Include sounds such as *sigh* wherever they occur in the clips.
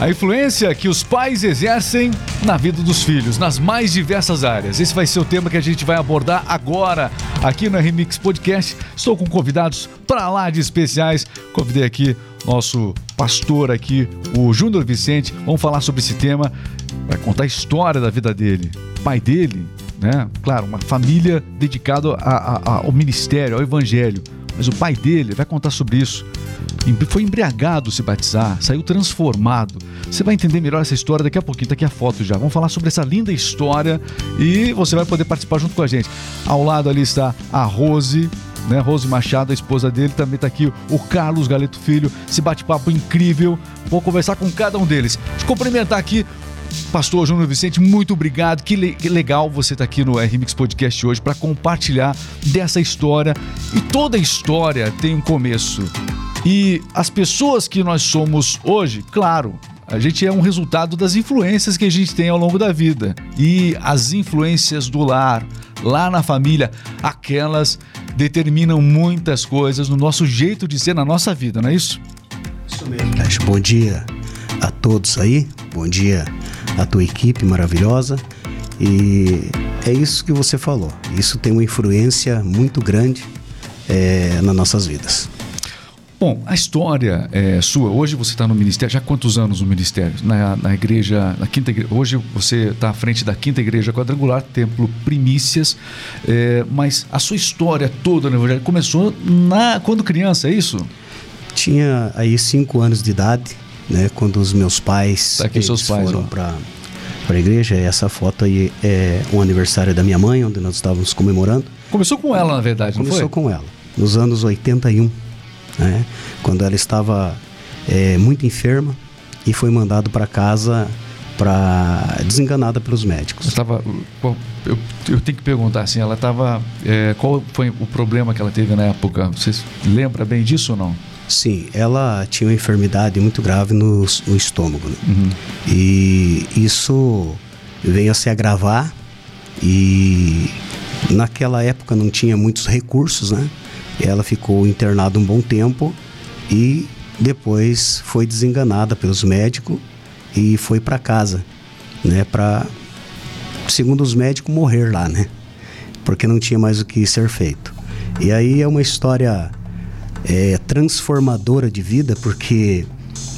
A influência que os pais exercem na vida dos filhos, nas mais diversas áreas. Esse vai ser o tema que a gente vai abordar agora aqui no Remix Podcast. Estou com convidados para lá de especiais. Convidei aqui nosso pastor aqui, o Júnior Vicente. Vamos falar sobre esse tema, vai contar a história da vida dele. Pai dele, né? Claro, uma família dedicada ao ministério, ao evangelho. Mas o pai dele vai contar sobre isso foi embriagado se batizar, saiu transformado. Você vai entender melhor essa história daqui a pouquinho, tá aqui a foto já. Vamos falar sobre essa linda história e você vai poder participar junto com a gente. Ao lado ali está a Rose, né? Rose Machado, a esposa dele, também está aqui o Carlos Galeto Filho, esse bate-papo incrível. Vou conversar com cada um deles. Eu cumprimentar aqui Pastor Júnior Vicente, muito obrigado. Que, le que legal você estar tá aqui no RMix Podcast hoje para compartilhar dessa história. E toda história tem um começo. E as pessoas que nós somos hoje, claro, a gente é um resultado das influências que a gente tem ao longo da vida. E as influências do lar, lá na família, aquelas determinam muitas coisas no nosso jeito de ser na nossa vida, não é isso? Isso mesmo. Bom dia a todos aí. Bom dia a tua equipe maravilhosa. E é isso que você falou. Isso tem uma influência muito grande é, nas nossas vidas. Bom, a história é sua. Hoje você está no ministério. Já há quantos anos no ministério? Na, na igreja, na quinta igreja. Hoje você está à frente da quinta igreja quadrangular, templo Primícias. É, mas a sua história toda no Evangelho começou na quando criança, é isso? Tinha aí cinco anos de idade, né? Quando os meus pais, tá aqui seus pais foram para para a igreja. Essa foto aí é um aniversário da minha mãe, onde nós estávamos comemorando. Começou com ela, na verdade, não Começou foi? com ela, nos anos 81 né? quando ela estava é, muito enferma e foi mandado para casa para desenganada pelos médicos. Estava, eu, eu, tenho que perguntar assim, ela estava, é, qual foi o problema que ela teve na época? Você lembra bem disso ou não? Sim, ela tinha uma enfermidade muito grave no, no estômago. Né? Uhum. E isso veio a se agravar e naquela época não tinha muitos recursos, né? Ela ficou internada um bom tempo e depois foi desenganada pelos médicos e foi para casa, né, para segundo os médicos morrer lá, né? Porque não tinha mais o que ser feito. E aí é uma história é, transformadora de vida, porque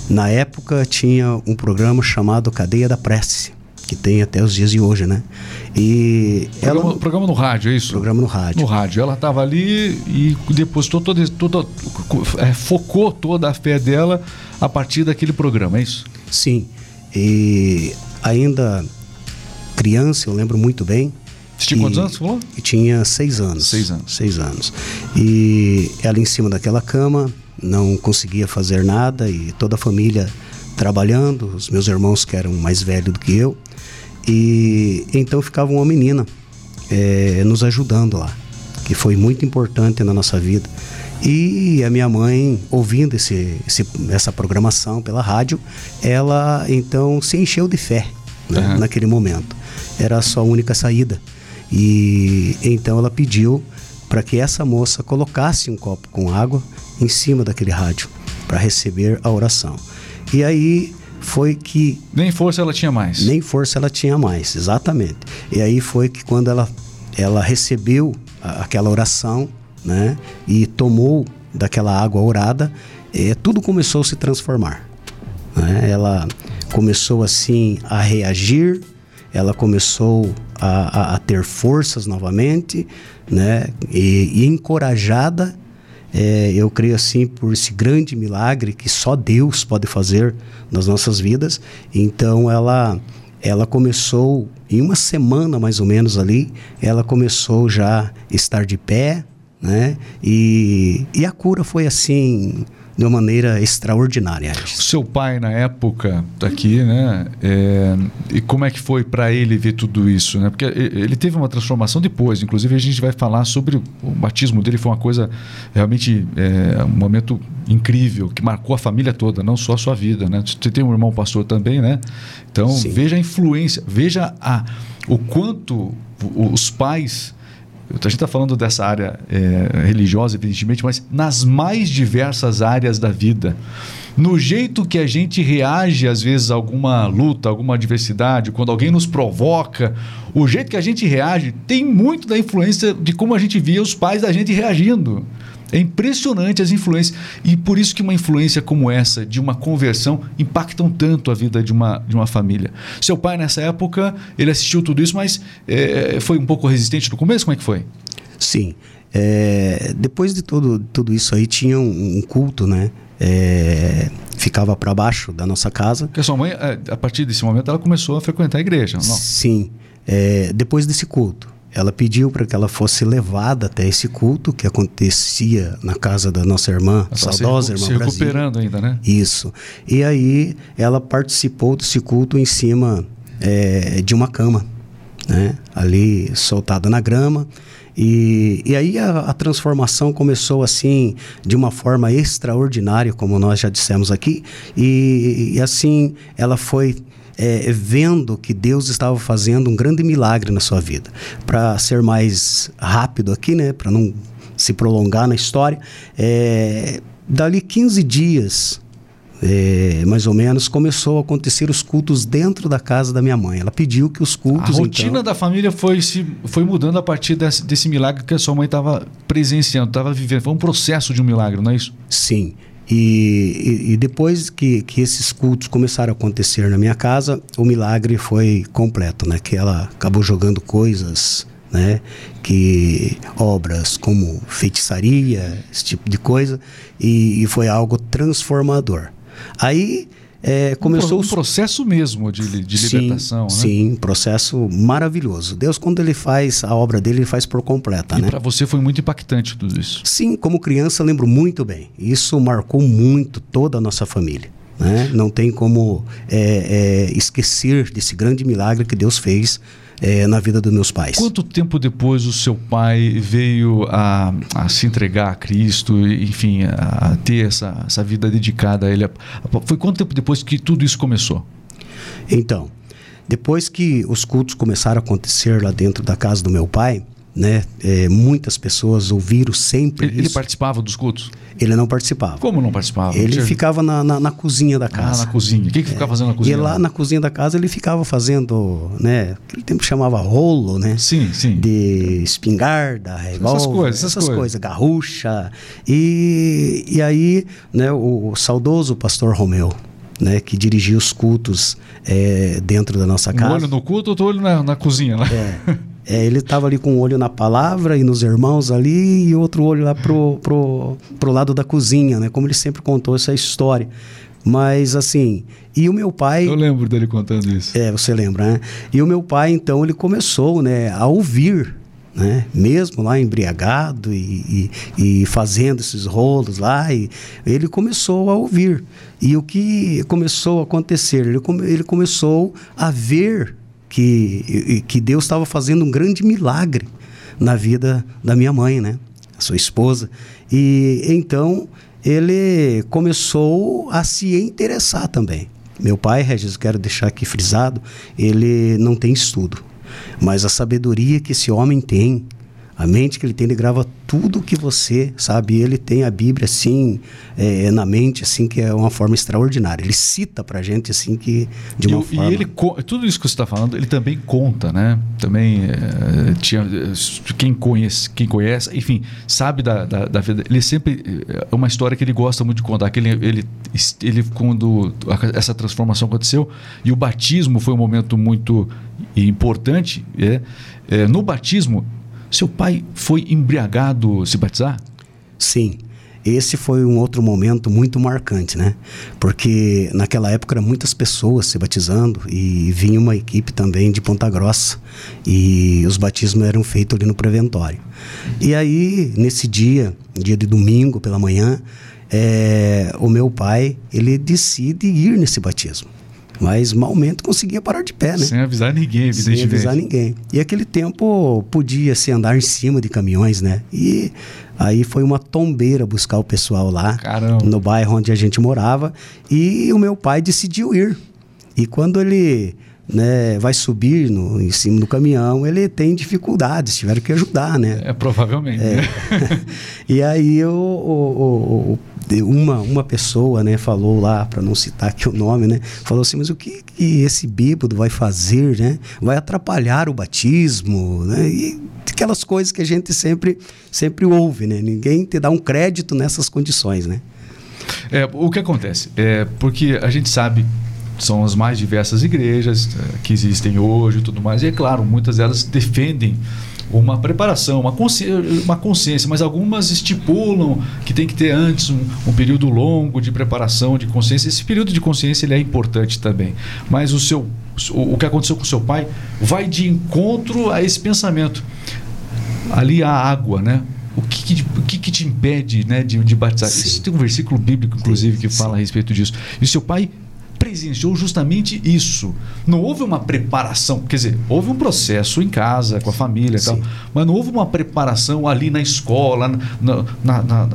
na época tinha um programa chamado Cadeia da Prece que tem até os dias de hoje, né? E programa, ela, programa no rádio, é isso? Programa no rádio. No rádio. Ela estava ali e depositou toda, toda é, focou toda a fé dela a partir daquele programa, é isso? Sim. E ainda criança, eu lembro muito bem. Você tinha quantos anos, falou? Tinha seis anos. Seis anos. Seis anos. E ela em cima daquela cama, não conseguia fazer nada e toda a família trabalhando, os meus irmãos que eram mais velhos do que eu. E então ficava uma menina é, nos ajudando lá, que foi muito importante na nossa vida. E a minha mãe, ouvindo esse, esse essa programação pela rádio, ela então se encheu de fé né, uhum. naquele momento. Era a sua única saída. E então ela pediu para que essa moça colocasse um copo com água em cima daquele rádio para receber a oração. E aí foi que. Nem força ela tinha mais. Nem força ela tinha mais, exatamente. E aí foi que quando ela, ela recebeu a, aquela oração, né? E tomou daquela água orada, é, tudo começou a se transformar. Né? Ela começou assim a reagir, ela começou a, a, a ter forças novamente, né? E, e encorajada é, eu creio assim por esse grande milagre que só Deus pode fazer nas nossas vidas. Então ela ela começou em uma semana mais ou menos ali, ela começou já a estar de pé, né? E, e a cura foi assim de uma maneira extraordinária. Seu pai na época tá aqui, né? É, e como é que foi para ele ver tudo isso, né? Porque ele teve uma transformação depois. Inclusive a gente vai falar sobre o batismo dele foi uma coisa realmente é, um momento incrível que marcou a família toda, não só a sua vida, né? Você tem um irmão pastor também, né? Então Sim. veja a influência, veja a, o quanto os pais a gente está falando dessa área é, religiosa, evidentemente, mas nas mais diversas áreas da vida. No jeito que a gente reage, às vezes, a alguma luta, alguma adversidade, quando alguém nos provoca, o jeito que a gente reage tem muito da influência de como a gente via os pais da gente reagindo. É impressionante as influências. E por isso que uma influência como essa, de uma conversão, impactam tanto a vida de uma, de uma família. Seu pai, nessa época, ele assistiu tudo isso, mas é, foi um pouco resistente no começo? Como é que foi? Sim. É, depois de tudo, tudo isso aí, tinha um, um culto, né? É, ficava para baixo da nossa casa. Porque a sua mãe, é, a partir desse momento, ela começou a frequentar a igreja, não? Sim. É, depois desse culto, ela pediu para que ela fosse levada até esse culto que acontecia na casa da nossa irmã, a saudosa se, irmã se recuperando ainda, né? Isso. E aí ela participou desse culto em cima é, de uma cama, né? Ali soltada na grama. E, e aí a, a, transformação começou assim de uma forma extraordinária, como nós já dissemos aqui, e, e assim ela foi é, vendo que Deus estava fazendo um grande milagre na sua vida. Para ser mais rápido aqui, né, para não se prolongar na história, é, dali 15 dias, é, mais ou menos, começou a acontecer os cultos dentro da casa da minha mãe. Ela pediu que os cultos. A rotina então, da família foi, se, foi mudando a partir desse, desse milagre que a sua mãe estava presenciando, estava vivendo. Foi um processo de um milagre, não é isso? Sim. E, e, e, depois que, que esses cultos começaram a acontecer na minha casa, o milagre foi completo, né? Que ela acabou jogando coisas, né? Que obras como feitiçaria, esse tipo de coisa, e, e foi algo transformador. Aí é, começou um, um processo mesmo de, de sim, libertação, né? Sim, processo maravilhoso. Deus, quando ele faz a obra dele, ele faz por completa, e né? para você foi muito impactante tudo isso. Sim, como criança lembro muito bem. Isso marcou muito toda a nossa família. Né? Não tem como é, é, esquecer desse grande milagre que Deus fez é, na vida dos meus pais. Quanto tempo depois o seu pai veio a, a se entregar a Cristo, enfim, a, a ter essa, essa vida dedicada a Ele? Foi quanto tempo depois que tudo isso começou? Então, depois que os cultos começaram a acontecer lá dentro da casa do meu pai, né? É, muitas pessoas ouviram sempre ele, isso. Ele participava dos cultos? Ele não participava. Como não participava? Ele ficava na, na, na, cozinha da casa. Ah, na cozinha. O que, que ficava fazendo na cozinha? E lá na cozinha da casa ele ficava fazendo, né? Aquele tempo chamava rolo, né? Sim, sim. De espingarda, revólver. Essas coisas, essas, essas coisas. coisas. garrucha. E, e aí, né? O, o saudoso pastor Romeu, né, que dirigia os cultos é, dentro da nossa casa. Um olho no culto, outro olho na, na cozinha lá. É. *laughs* É, ele estava ali com um olho na palavra e nos irmãos ali e outro olho lá pro, pro, pro lado da cozinha, né? Como ele sempre contou essa história. Mas assim, e o meu pai. Eu lembro dele contando isso. É, você lembra, né? E o meu pai, então, ele começou, né, a ouvir, né? Mesmo lá embriagado e, e, e fazendo esses rolos lá, e ele começou a ouvir. E o que começou a acontecer? Ele, come, ele começou a ver que, que Deus estava fazendo um grande milagre na vida da minha mãe, né? A sua esposa. E então ele começou a se interessar também. Meu pai, Regis, quero deixar aqui frisado, ele não tem estudo, mas a sabedoria que esse homem tem, a mente que ele tem, ele grava tudo que você sabe. Ele tem a Bíblia assim é, na mente, assim que é uma forma extraordinária. Ele cita para gente assim que de uma e, forma. E ele tudo isso que você está falando, ele também conta, né? Também é, tinha quem conhece, quem conhece, enfim, sabe da, da, da, vida. Ele sempre é uma história que ele gosta muito de contar. Que ele, ele, ele quando essa transformação aconteceu e o batismo foi um momento muito importante. É, é no batismo seu pai foi embriagado se batizar? Sim. Esse foi um outro momento muito marcante, né? Porque naquela época eram muitas pessoas se batizando e vinha uma equipe também de Ponta Grossa e os batismos eram feitos ali no preventório. E aí, nesse dia, dia de domingo pela manhã, é, o meu pai, ele decide ir nesse batismo mas malmente conseguia parar de pé, né? Sem avisar ninguém, evidentemente. Sem avisar ninguém. E aquele tempo podia se andar em cima de caminhões, né? E aí foi uma tombeira buscar o pessoal lá, Caramba. no bairro onde a gente morava, e o meu pai decidiu ir. E quando ele né, vai subir no, em cima do caminhão, ele tem dificuldades, tiveram que ajudar, né? É, provavelmente. É. *laughs* e aí o, o, o, uma, uma pessoa, né, falou lá, para não citar aqui o nome, né, falou assim, mas o que, que esse bêbado vai fazer, né? Vai atrapalhar o batismo, né? E aquelas coisas que a gente sempre, sempre ouve, né? Ninguém te dá um crédito nessas condições, né? É, o que acontece? É porque a gente sabe são as mais diversas igrejas é, que existem hoje e tudo mais. E é claro, muitas delas defendem uma preparação, uma consciência, uma consciência, mas algumas estipulam que tem que ter antes um, um, período longo de preparação, de consciência. Esse período de consciência ele é importante também. Mas o seu, o, o que aconteceu com o seu pai vai de encontro a esse pensamento. Ali há água, né? O que, que, o que, que te impede né, de, de batizar? Sim. Tem um versículo bíblico, inclusive, que fala a respeito disso. E seu pai presenciou justamente isso. Não houve uma preparação, quer dizer, houve um processo em casa, com a família e tal, mas não houve uma preparação ali na escola, na, na, na,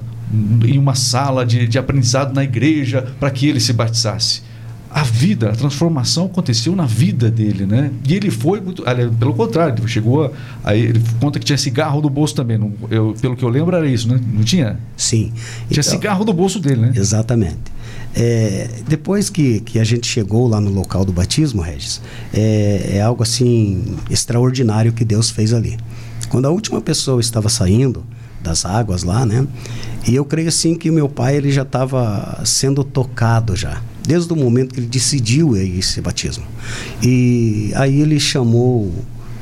em uma sala de, de aprendizado na igreja, para que ele se batizasse a vida, a transformação aconteceu na vida dele, né? E ele foi muito, pelo contrário, chegou a, aí ele conta que tinha cigarro no bolso também, não, eu, pelo que eu lembro era isso, né? Não tinha? Sim. Tinha então, cigarro no bolso dele, né? Exatamente. É, depois que, que a gente chegou lá no local do batismo, Regis, é, é algo assim extraordinário que Deus fez ali. Quando a última pessoa estava saindo das águas lá, né? E eu creio assim que o meu pai ele já estava sendo tocado já desde o momento que ele decidiu esse batismo. E aí ele chamou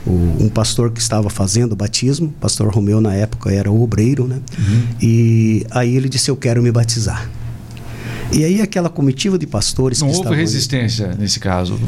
um pastor que estava fazendo o batismo, pastor Romeu na época era o obreiro, né? Uhum. E aí ele disse: Eu quero me batizar. E aí aquela comitiva de pastores. Não houve resistência nesse caso.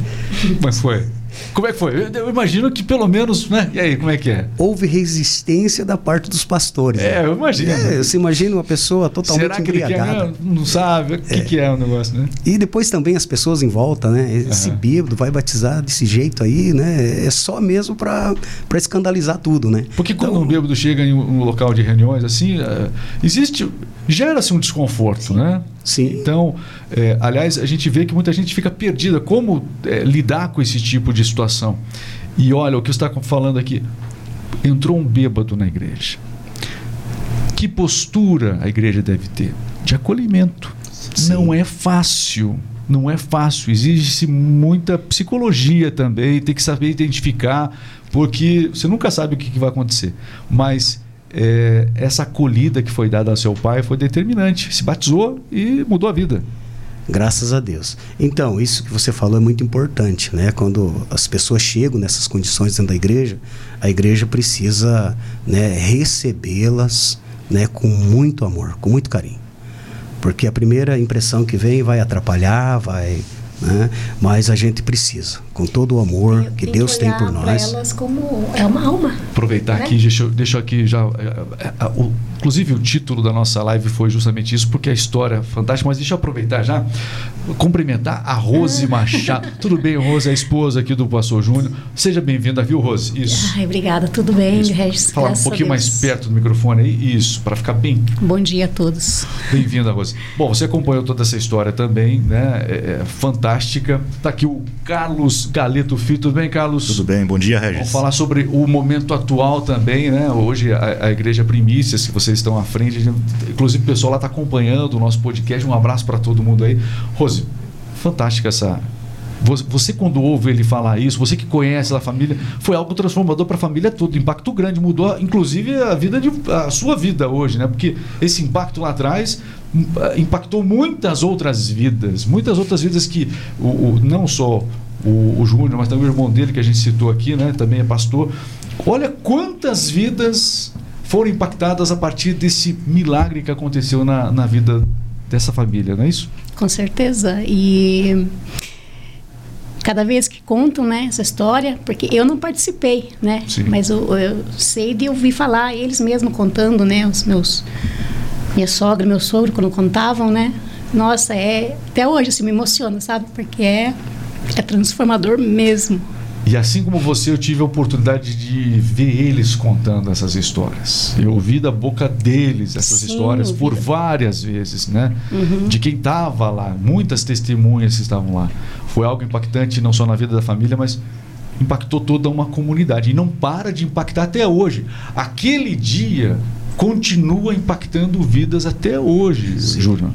Mas foi. Como é que foi? Eu imagino que pelo menos, né? E aí, como é que é? Houve resistência da parte dos pastores. É, né? eu imagino. É, você imagina uma pessoa totalmente Será que embriagada. Ele quer, não sabe o que é. que é o negócio, né? E depois também as pessoas em volta, né? Esse uhum. bêbado vai batizar desse jeito aí, né? É só mesmo para escandalizar tudo, né? Porque quando então, um bêbado chega em um local de reuniões, assim, uh, existe. gera-se um desconforto, né? Sim. Então, é, aliás, a gente vê que muita gente fica perdida. Como é, lidar com esse tipo de situação? E olha, o que você está falando aqui. Entrou um bêbado na igreja. Que postura a igreja deve ter? De acolhimento. Sim. Não é fácil. Não é fácil. Exige-se muita psicologia também. Tem que saber identificar, porque você nunca sabe o que, que vai acontecer. Mas é, essa acolhida que foi dada ao seu pai foi determinante. Se batizou e mudou a vida. Graças a Deus. Então, isso que você falou é muito importante, né? Quando as pessoas chegam nessas condições dentro da igreja, a igreja precisa né, recebê-las né, com muito amor, com muito carinho. Porque a primeira impressão que vem vai atrapalhar, vai né? Mas a gente precisa, com todo o amor Eu que Deus que tem por nós. elas como é uma alma. Aproveitar né? aqui, deixa, deixa aqui já. É, é, é, o, inclusive o título da nossa live foi justamente isso, porque a história é fantástica. Mas deixa eu aproveitar já, cumprimentar a Rose ah. Machado. *laughs* Tudo bem, Rose, a esposa aqui do Pastor Júnior. Seja bem-vinda, viu, Rose? Isso. Ai, obrigada, tudo bem, Regis. Falar um pouquinho mais perto do microfone aí, isso, para ficar bem. Bom dia a todos. Bem-vinda, Rose. Bom, você acompanhou toda essa história também, né? É, é fantástica. Está aqui o Carlos Galeto Filho. Tudo bem, Carlos? Tudo bem, bom dia, Regis. Vamos falar sobre o momento atual também, né? Hoje a, a Igreja Primícias, que vocês estão à frente, inclusive o pessoal lá está acompanhando o nosso podcast. Um abraço para todo mundo aí. Rose, fantástica essa, você, quando ouve ele falar isso, você que conhece a família, foi algo transformador para a família toda, impacto grande, mudou inclusive a vida de, a sua vida hoje, né? Porque esse impacto lá atrás hum, impactou muitas outras vidas, muitas outras vidas que o, o não só o, o Júnior, mas também o irmão dele que a gente citou aqui, né? Também é pastor. Olha quantas vidas foram impactadas a partir desse milagre que aconteceu na, na vida dessa família, não é isso? Com certeza. E cada vez que contam né, essa história, porque eu não participei, né? Sim. Mas eu, eu, sei de ouvir falar, eles mesmos contando, né? Os meus. Minha sogra, meu sogro, quando contavam, né? Nossa, é. Até hoje assim, me emociona, sabe? Porque é, é transformador mesmo. E assim como você, eu tive a oportunidade de ver eles contando essas histórias. Eu ouvi da boca deles essas Sim, histórias por várias vezes, né? Uhum. De quem estava lá, muitas testemunhas que estavam lá. Foi algo impactante não só na vida da família, mas impactou toda uma comunidade e não para de impactar até hoje. Aquele dia continua impactando vidas até hoje. Júnior.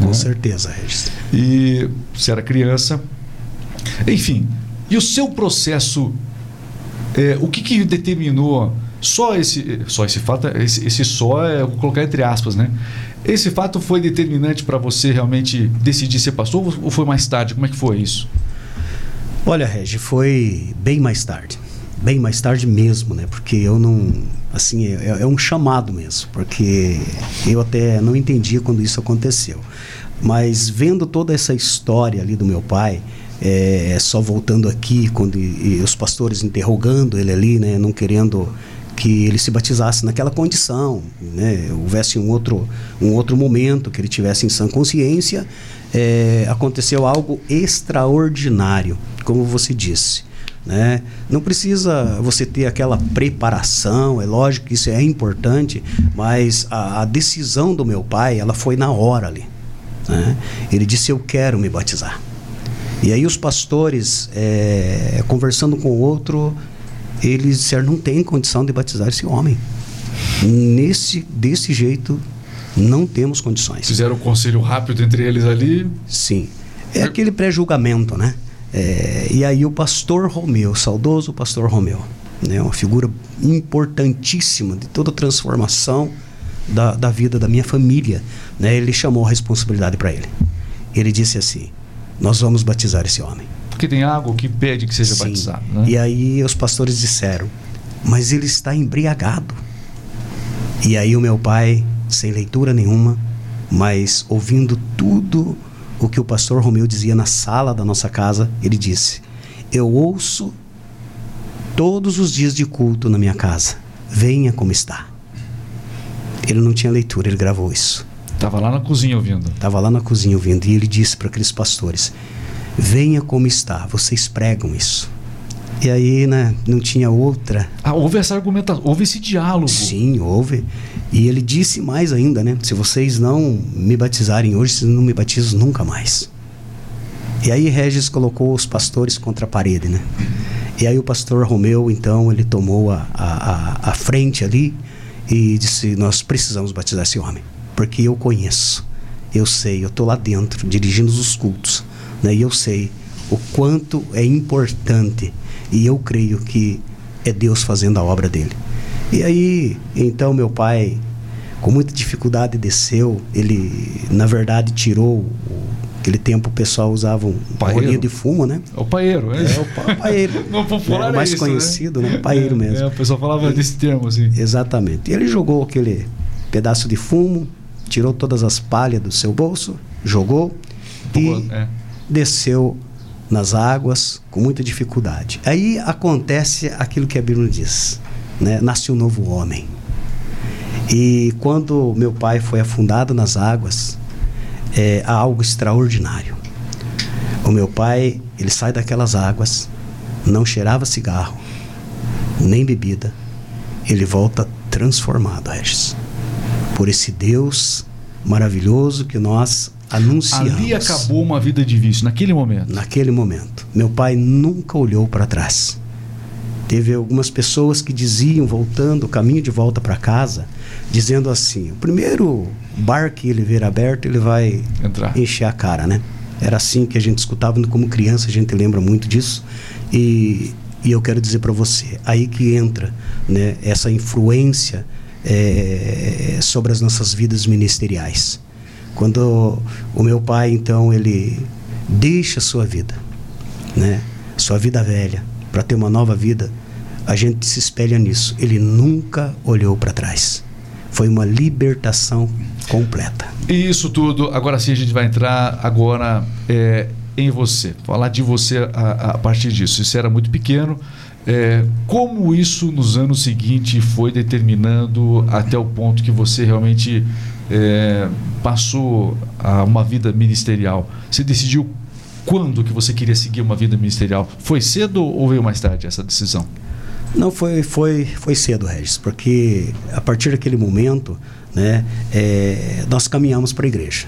Com né? certeza, Regis. E você era criança. Enfim, e o seu processo, é, o que, que determinou só esse, só esse fato, esse, esse só é vou colocar entre aspas, né? Esse fato foi determinante para você realmente decidir ser pastor ou foi mais tarde? Como é que foi isso? Olha, Regi, foi bem mais tarde. Bem mais tarde mesmo, né? Porque eu não. Assim, é, é um chamado mesmo. Porque eu até não entendia quando isso aconteceu. Mas vendo toda essa história ali do meu pai, é, é, só voltando aqui, quando e, e os pastores interrogando ele ali, né, não querendo que ele se batizasse naquela condição, né, houvesse um outro, um outro momento que ele tivesse em sã consciência, é, aconteceu algo extraordinário, como você disse. Né? Não precisa você ter aquela preparação, é lógico que isso é importante, mas a, a decisão do meu pai, ela foi na hora ali. Né? Ele disse: Eu quero me batizar. E aí os pastores, é, conversando com o outro, eles disseram, não tem condição de batizar esse homem. Nesse, desse jeito, não temos condições. Fizeram um conselho rápido entre eles ali? Sim. É aquele pré-julgamento, né? É, e aí o pastor Romeu, saudoso pastor Romeu, né, uma figura importantíssima de toda a transformação da, da vida da minha família, né, ele chamou a responsabilidade para ele. Ele disse assim: nós vamos batizar esse homem. Porque tem algo que pede que seja Sim. batizado. Né? E aí os pastores disseram, mas ele está embriagado. E aí o meu pai, sem leitura nenhuma, mas ouvindo tudo o que o pastor Romeu dizia na sala da nossa casa, ele disse: Eu ouço todos os dias de culto na minha casa. Venha como está. Ele não tinha leitura, ele gravou isso. Estava lá na cozinha ouvindo. Estava lá na cozinha ouvindo. E ele disse para aqueles pastores: Venha como está, vocês pregam isso. E aí, né, não tinha outra. Ah, houve essa argumentação, houve esse diálogo. Sim, houve. E ele disse mais ainda, né? Se vocês não me batizarem hoje, vocês não me batizam nunca mais. E aí Regis colocou os pastores contra a parede, né? E aí o pastor Romeu, então, ele tomou a, a, a frente ali e disse: Nós precisamos batizar esse homem porque eu conheço, eu sei, eu estou lá dentro dirigindo os cultos, né? e eu sei o quanto é importante, e eu creio que é Deus fazendo a obra dele. E aí, então, meu pai, com muita dificuldade, desceu, ele, na verdade, tirou Naquele tempo o pessoal usava um rolinho de fumo, né? É o paeiro, é? É, o, pa paeiro. no popular é, o mais é isso, conhecido, né? né? Paeiro é, mesmo. É, o pessoal falava e, desse termo, assim. Exatamente. E ele jogou aquele pedaço de fumo, tirou todas as palhas do seu bolso, jogou e é. desceu nas águas com muita dificuldade. Aí acontece aquilo que a Bíblia diz, né? Nasce um novo homem. E quando meu pai foi afundado nas águas, é algo extraordinário. O meu pai, ele sai daquelas águas, não cheirava cigarro, nem bebida. Ele volta transformado, Regis por esse Deus maravilhoso que nós anunciamos. Ali acabou uma vida de vício, naquele momento. Naquele momento. Meu pai nunca olhou para trás. Teve algumas pessoas que diziam, voltando o caminho de volta para casa, dizendo assim: o primeiro bar que ele ver aberto, ele vai Entrar. encher a cara, né? Era assim que a gente escutava como criança, a gente lembra muito disso. E, e eu quero dizer para você, aí que entra né, essa influência é, sobre as nossas vidas ministeriais. Quando o meu pai, então, ele deixa a sua vida, né? Sua vida velha, para ter uma nova vida, a gente se espelha nisso. Ele nunca olhou para trás. Foi uma libertação completa. E isso tudo, agora sim a gente vai entrar agora é, em você, falar de você a, a partir disso. Isso era muito pequeno, é, como isso nos anos seguintes foi determinando até o ponto que você realmente é, passou a uma vida ministerial? Você decidiu quando que você queria seguir uma vida ministerial? Foi cedo ou veio mais tarde essa decisão? Não, foi, foi, foi cedo, Regis, porque a partir daquele momento, né, é, nós caminhamos para a igreja.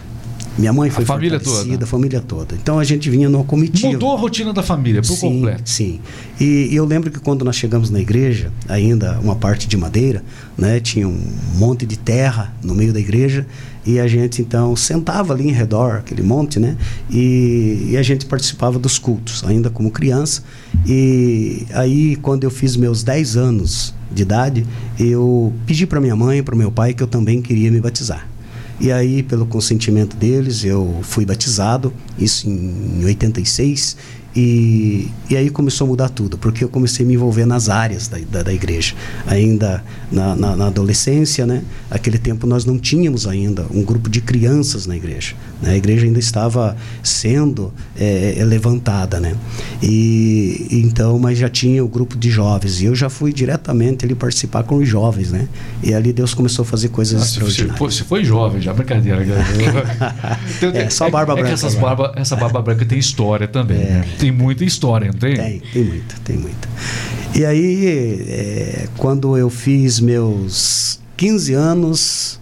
Minha mãe foi a família toda. a família toda. Então a gente vinha numa comitiva. Mudou a rotina da família por sim, completo. Sim. E, e, eu lembro que quando nós chegamos na igreja, ainda uma parte de madeira, né, tinha um monte de terra no meio da igreja e a gente então sentava ali em redor aquele monte, né? E, e a gente participava dos cultos, ainda como criança. E aí quando eu fiz meus 10 anos de idade, eu pedi para minha mãe e para meu pai que eu também queria me batizar. E aí, pelo consentimento deles, eu fui batizado, isso em 86, e, e aí começou a mudar tudo, porque eu comecei a me envolver nas áreas da, da, da igreja. Ainda na, na, na, adolescência, né? Aquele tempo nós não tínhamos ainda um grupo de crianças na igreja. Né? A igreja ainda estava sendo é, é, levantada, né? E então, mas já tinha o grupo de jovens e eu já fui diretamente ali participar com os jovens, né? E ali Deus começou a fazer coisas ah, extraordinárias. Você foi, jovem já, brincadeira. *laughs* então, é, só barba é, branca. É essas barba, essa barba branca tem história também. É. Né? Tem muita história, não tem? Tem, tem muita, tem muita. E aí, é, quando eu fiz meus 15 anos,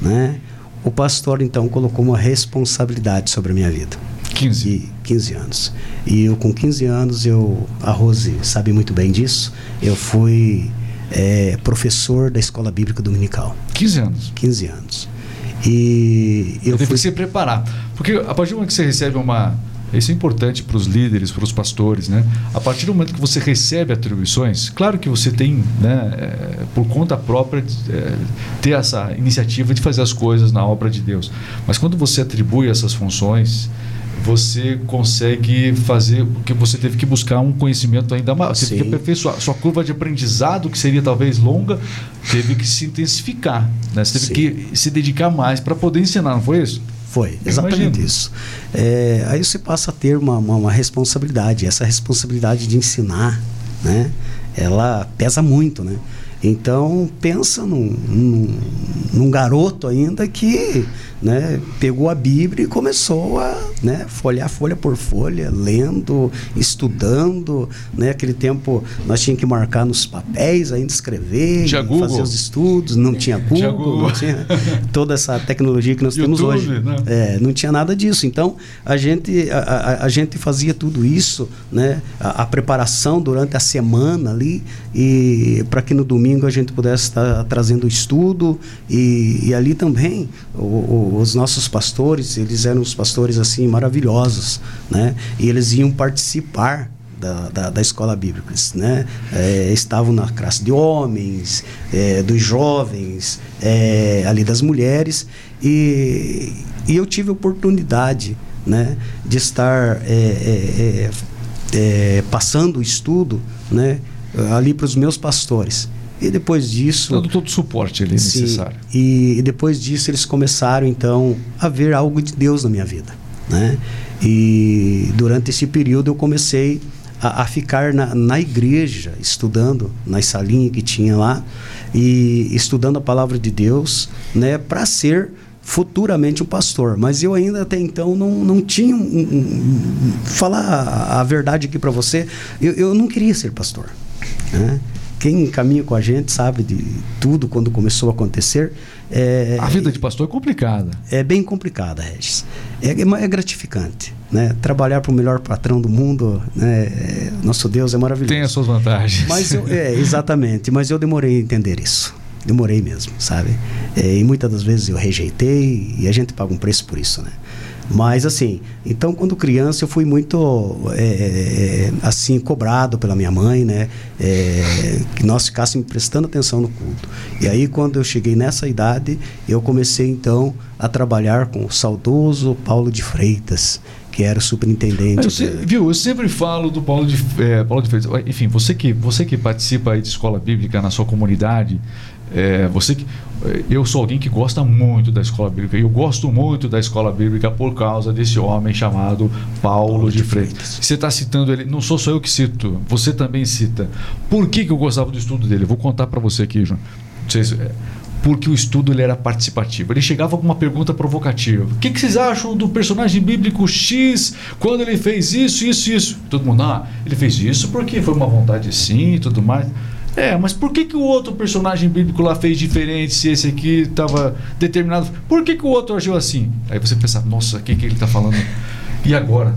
né? O pastor então colocou uma responsabilidade sobre a minha vida. 15? E 15 anos. E eu com 15 anos, eu, a Rose sabe muito bem disso, eu fui é, professor da escola bíblica dominical. 15 anos? 15 anos. E eu, eu fui... que se preparar. Porque a partir do momento que você recebe uma, isso é importante para os líderes, para os pastores, né? A partir do momento que você recebe atribuições, claro que você tem, né, é, por conta própria, é, ter essa iniciativa de fazer as coisas na obra de Deus. Mas quando você atribui essas funções, você consegue fazer porque você teve que buscar um conhecimento ainda maior, você teve que aperfeiçoar. Sua curva de aprendizado, que seria talvez longa, teve que se intensificar, né? Você teve Sim. que se dedicar mais para poder ensinar, não foi isso? Foi, exatamente isso. É, aí você passa a ter uma, uma, uma, responsabilidade. Essa responsabilidade de ensinar, né? Ela pesa muito, né? Então, pensa num, num, num garoto ainda que né, pegou a Bíblia e começou a né, folhear folha por folha, lendo, estudando. Né, aquele tempo nós tínhamos que marcar nos papéis, ainda escrever, fazer os estudos. Não tinha Google, Google. não tinha toda essa tecnologia que nós YouTube, temos hoje. Né? É, não tinha nada disso. Então, a gente, a, a, a gente fazia tudo isso, né, a, a, preparação durante a semana ali, e para que no domingo a gente pudesse estar trazendo o estudo, e, e ali também o, o os nossos pastores, eles eram os pastores assim maravilhosos, né? E eles iam participar da, da, da, escola bíblica, né? É, estavam na classe de homens, é, dos jovens, é, ali das mulheres e, e eu tive oportunidade, né, de estar é, é, é, passando o estudo, né, ali para os meus pastores. E depois disso. Todo o suporte ali sim, necessário. E, e, depois disso eles começaram então a ver algo de Deus na minha vida. Né? E durante esse período eu comecei a, a ficar na, na, igreja, estudando nas salinhas que tinha lá, e estudando a palavra de Deus, né, para ser futuramente um pastor. Mas eu ainda até então não, não tinha. Um, um, falar a, a verdade aqui para você, eu, eu não queria ser pastor. Né? Quem caminha com a gente sabe de tudo quando começou a acontecer. É, a vida de pastor é complicada. É bem complicada, Regis. É, é, é gratificante. Né? Trabalhar para o melhor patrão do mundo, né? É, nosso Deus é maravilhoso. Tem as suas vantagens. Mas eu, é, *laughs* exatamente. Mas eu demorei a entender isso. Demorei mesmo, sabe? É, e muitas das vezes eu rejeitei e a gente paga um preço por isso, né? Mas assim, então quando criança eu fui muito é, é, assim cobrado pela minha mãe, né? É, que nós ficássemos prestando atenção no culto. E aí quando eu cheguei nessa idade, eu comecei então a trabalhar com o saudoso Paulo de Freitas, que era o superintendente. Eu, viu, eu sempre falo do Paulo de, é, Paulo de Freitas. Enfim, você que, você que participa de escola bíblica na sua comunidade, é, você que, eu sou alguém que gosta muito da escola bíblica. Eu gosto muito da escola bíblica por causa desse homem chamado Paulo, Paulo de Freitas. Você está citando ele, não sou só eu que cito, você também cita. Por que, que eu gostava do estudo dele? vou contar para você aqui, João. Vocês, é, porque o estudo ele era participativo. Ele chegava com uma pergunta provocativa. O que, que, vocês acham do personagem bíblico X quando ele fez isso, isso, isso? Todo mundo, ah, ele fez isso porque foi uma vontade sim e tudo mais. É, mas por que, que o outro personagem bíblico lá fez diferente se esse aqui estava determinado? Por que, que o outro agiu assim? Aí você pensa, nossa, o que, que ele está falando? E agora?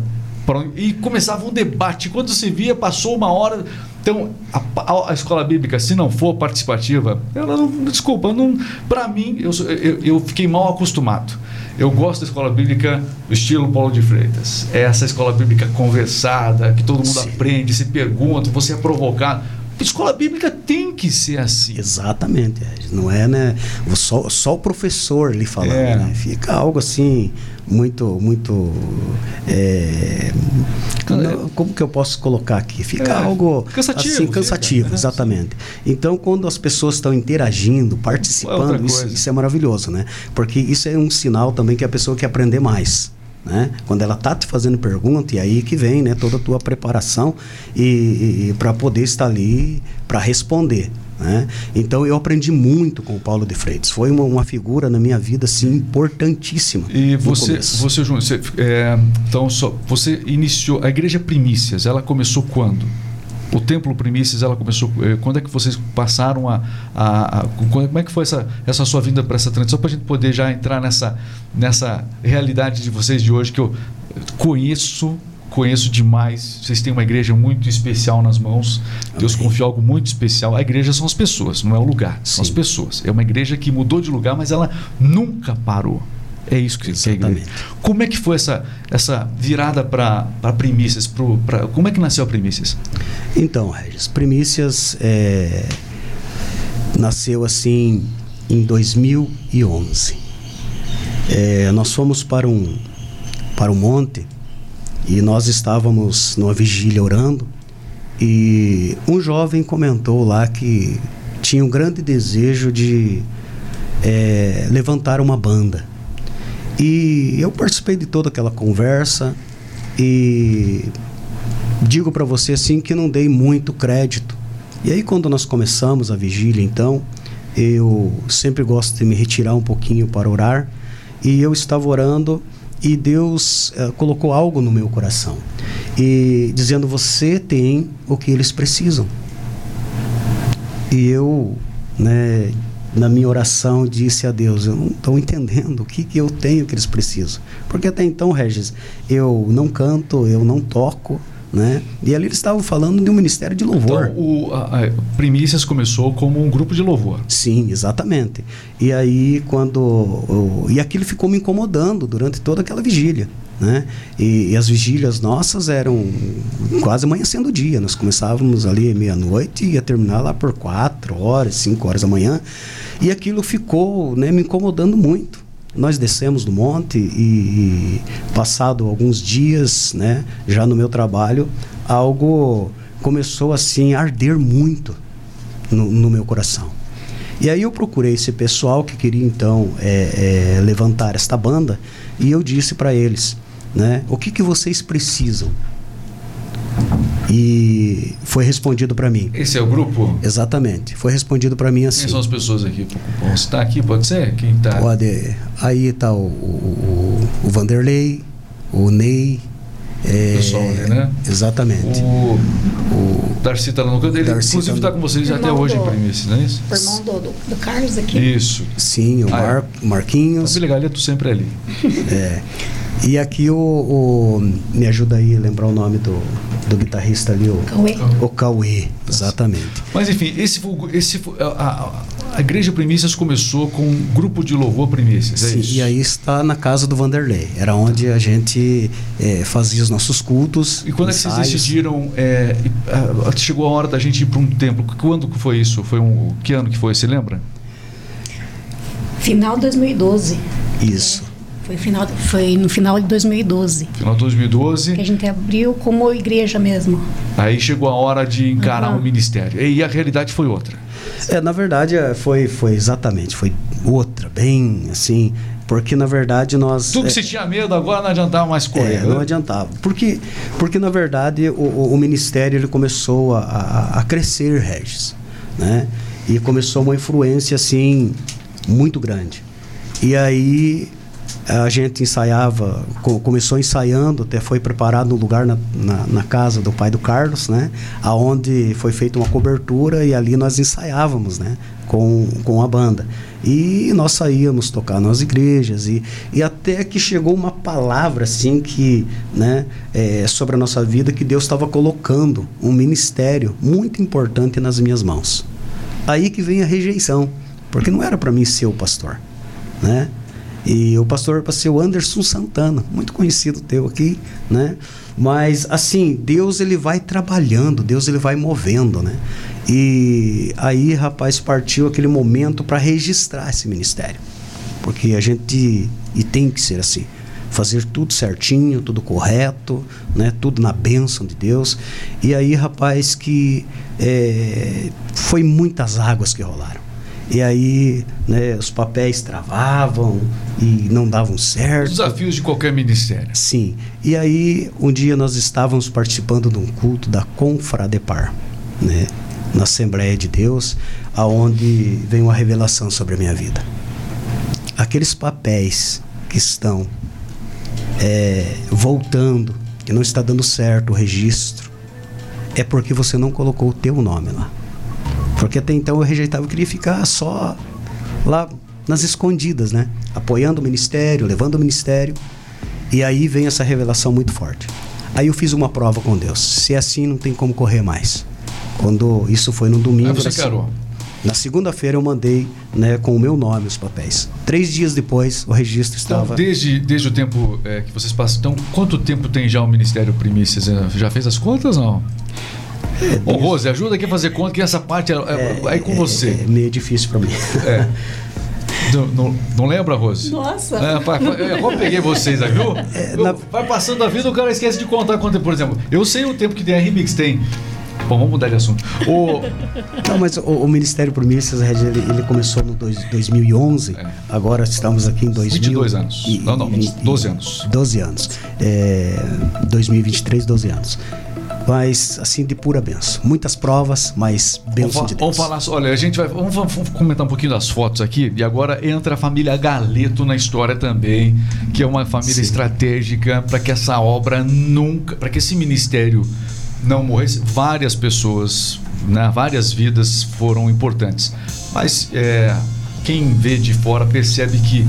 E começava um debate. Quando você via, passou uma hora. Então, a, a escola bíblica, se não for participativa, ela não, desculpa, não, para mim, eu, eu, eu, fiquei mal acostumado. Eu gosto da escola bíblica do estilo Paulo de Freitas. É essa escola bíblica conversada, que todo mundo Sim. aprende, se pergunta, você é provocado. Escola bíblica tem que ser assim. Exatamente. Não é, né? Só, só o professor lhe falando, é. né? Fica algo assim muito, muito. É, como que eu posso colocar aqui? Fica é, algo cansativo, assim, cansativo, fica. exatamente. Então, quando as pessoas estão interagindo, participando, isso, isso é maravilhoso, né? Porque isso é um sinal também que a pessoa quer aprender mais. Né? Quando ela está te fazendo pergunta, e aí que vem né, toda a tua preparação e, e, e para poder estar ali para responder. Né? Então eu aprendi muito com o Paulo de Freitas. Foi uma, uma figura na minha vida assim importantíssima. E você, você, João, você, é, então só, você iniciou a igreja Primícias. Ela começou quando? O Templo Primícias, ela começou. Eh, quando é que vocês passaram a. a, a como é que foi essa, essa sua vinda para essa transição? Para a gente poder já entrar nessa, nessa realidade de vocês de hoje, que eu conheço conheço demais. Vocês têm uma igreja muito especial nas mãos. Deus confiou algo muito especial. A igreja são as pessoas, não é o lugar. São as pessoas. É uma igreja que mudou de lugar, mas ela nunca parou. É isso que Exatamente. Como é que foi essa, essa virada para Primícias? Pro, pra, como é que nasceu a Primícias? Então, Regis, Primícias é, nasceu assim em 2011. É, nós fomos para um, para um monte e nós estávamos numa vigília orando e um jovem comentou lá que tinha um grande desejo de é, levantar uma banda. E eu participei de toda aquela conversa e digo para você assim que não dei muito crédito. E aí quando nós começamos a vigília, então, eu sempre gosto de me retirar um pouquinho para orar, e eu estava orando e Deus uh, colocou algo no meu coração e dizendo você tem o que eles precisam. E eu, né, na minha oração, disse a Deus: Eu não estou entendendo o que, que eu tenho que eles precisam. Porque até então, Regis, eu não canto, eu não toco. Né? E ali eles estavam falando de um ministério de louvor. Então, o, a, a Primícias começou como um grupo de louvor. Sim, exatamente. E aí, quando. e aquilo ficou me incomodando durante toda aquela vigília. Né? E, e, as vigílias nossas eram quase amanhecendo o dia. Nós começávamos ali meia-noite e ia terminar lá por quatro horas, cinco horas da manhã. E aquilo ficou né, me incomodando muito. Nós descemos do monte e, e passado alguns dias, né, já no meu trabalho, algo começou assim a arder muito no, no meu coração. E aí eu procurei esse pessoal que queria então é, é, levantar esta banda e eu disse para eles: né? O que, que vocês precisam? E foi respondido para mim. Esse é o grupo? Exatamente. Foi respondido para mim assim. Quem são as pessoas aqui? Você está aqui, pode ser? Quem está? Pode. Aí está o, o, o, Vanderlei, o Ney. É, pessoal, né? Exatamente. O, o Darcy está lá no canto. Ele, Darcy inclusive, está tá com vocês até hoje do, em Primícia, não é isso? O irmão do, do, do Carlos aqui. Isso. Sim, o ah, Mar, é. Marquinhos. Tá legal, ele é sempre ali. É. *laughs* E aqui o, o, Me ajuda aí a lembrar o nome do, do guitarrista ali, o Cauê. O Cauê, exatamente. Mas enfim, esse, esse, a, a Igreja Primícias começou com um grupo de louvor Primícias, é Sim, isso? E aí está na casa do Vanderlei. Era onde a gente é, fazia os nossos cultos. E quando ensaios. é que vocês decidiram? É, chegou a hora da gente ir para um templo. Quando foi isso? Foi um, que ano que foi? Você lembra? Final de 2012. Isso. Foi, final, foi no final de 2012. Final de 2012. Que a gente abriu como igreja mesmo. Aí chegou a hora de encarar o uhum. um ministério. E a realidade foi outra. É, na verdade, é, foi, foi exatamente, foi outra, bem assim, porque na verdade nós. Tudo que é, se tinha medo agora não adiantava mais correr. É, não né? adiantava. Porque, porque na verdade o, o, o ministério ele começou a, a, a, crescer, Regis. Né? E começou uma influência assim muito grande. E aí a gente ensaiava, começou ensaiando, até foi preparado no lugar na, na, na, casa do pai do Carlos, né? Aonde foi feita uma cobertura e ali nós ensaiávamos, né? Com, com a banda. E nós saíamos tocar nas igrejas e, e até que chegou uma palavra assim que, né? É, sobre a nossa vida que Deus estava colocando um ministério muito importante nas minhas mãos. Aí que vem a rejeição, porque não era para mim ser o pastor, né? E o pastor para ser o Anderson Santana, muito conhecido teu aqui, né? Mas assim, Deus ele vai trabalhando, Deus ele vai movendo, né? E aí, rapaz, partiu aquele momento para registrar esse ministério. Porque a gente e tem que ser assim, fazer tudo certinho, tudo correto, né? Tudo na bênção de Deus. E aí, rapaz, que é, foi muitas águas que rolaram. E aí né, os papéis travavam e não davam certo. Os desafios de qualquer ministério. Sim. E aí um dia nós estávamos participando de um culto da Confradepar, né, na Assembleia de Deus, aonde veio uma revelação sobre a minha vida. Aqueles papéis que estão é, voltando, que não está dando certo o registro, é porque você não colocou o teu nome lá. Porque até então eu rejeitava, eu queria ficar só lá nas escondidas, né? Apoiando o ministério, levando o ministério. E aí vem essa revelação muito forte. Aí eu fiz uma prova com Deus. Se é assim, não tem como correr mais. Quando isso foi no domingo. Aí você carou. Na segunda-feira eu mandei né, com o meu nome os papéis. Três dias depois o registro então, estava. Então, desde, desde o tempo é, que vocês passam. Então, quanto tempo tem já o Ministério Primícias? Já fez as contas não? É, Ô, Rose, ajuda aqui a fazer conta que essa parte é, é, é aí com você. É meio difícil para mim. É. Não, não, não, lembra, Rose? Nossa! É, eu peguei vocês aí, viu? É, na... Vai passando a vida, o cara esquece de contar quanto tempo, por exemplo. Eu sei o tempo que tem a Remix, tem. Bom, vamos mudar de assunto. O... Não, mas o, o Ministério Primícias, ele, ele começou no dois, 2011, é. agora estamos aqui em 2000, 22 anos. E, não, não, 12 anos. 12 anos. É, 2023, 12 anos mas assim de pura benção. Muitas provas, mas benção de Deus. Vamos falar, olha, a gente vai vamos, vamos, comentar um pouquinho das fotos aqui e agora entra a família Galeto na história também, que é uma família Sim. estratégica para que essa obra nunca, para que esse ministério não morresse. Várias pessoas, né, várias vidas foram importantes, mas é, quem vê de fora percebe que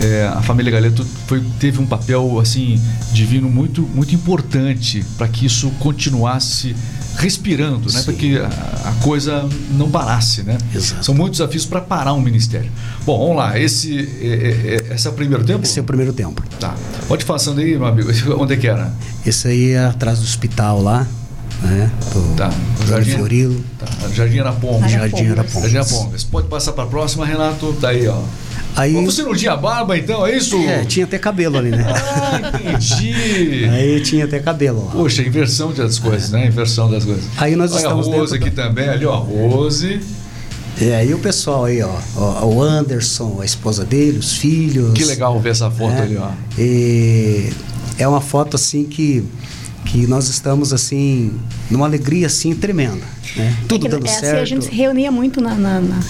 é, a família Galeto foi, teve um papel assim divino muito muito importante para que isso continuasse respirando, né? Para que a, a, coisa não parasse, né? Exato. São muitos desafios para parar um ministério. Bom, vamos lá. Esse, é, é, é esse é o primeiro tempo? Esse é o primeiro tempo. Tá. Pode passando aí, meu amigo. *laughs* Onde é que era? Esse aí é atrás do hospital lá. Né? Do, tá. Do Jardim Fiorilo. Tá. Jardim Araponga. Jardim Araponga. Jardim Araponga. Você pode passar para a próxima, Renato? Tá aí, ó. Aí, você não tinha barba, então, é isso? É, tinha até cabelo ali, né? *laughs* Ah, entendi. Aí tinha até cabelo. Lá. Poxa, inversão das coisas, né? Inversão das coisas. Aí nós Olha estamos a Rose aqui também, ali, ó, Rose. É, aí o pessoal aí, ó, ó, o Anderson, a esposa dele, os filhos. Que legal ver essa foto é, ali, ó. E é uma foto assim que que nós estamos assim numa alegria assim tremenda, né? Tudo é que, dando é, certo. Assim, a gente se reunia muito na, na, na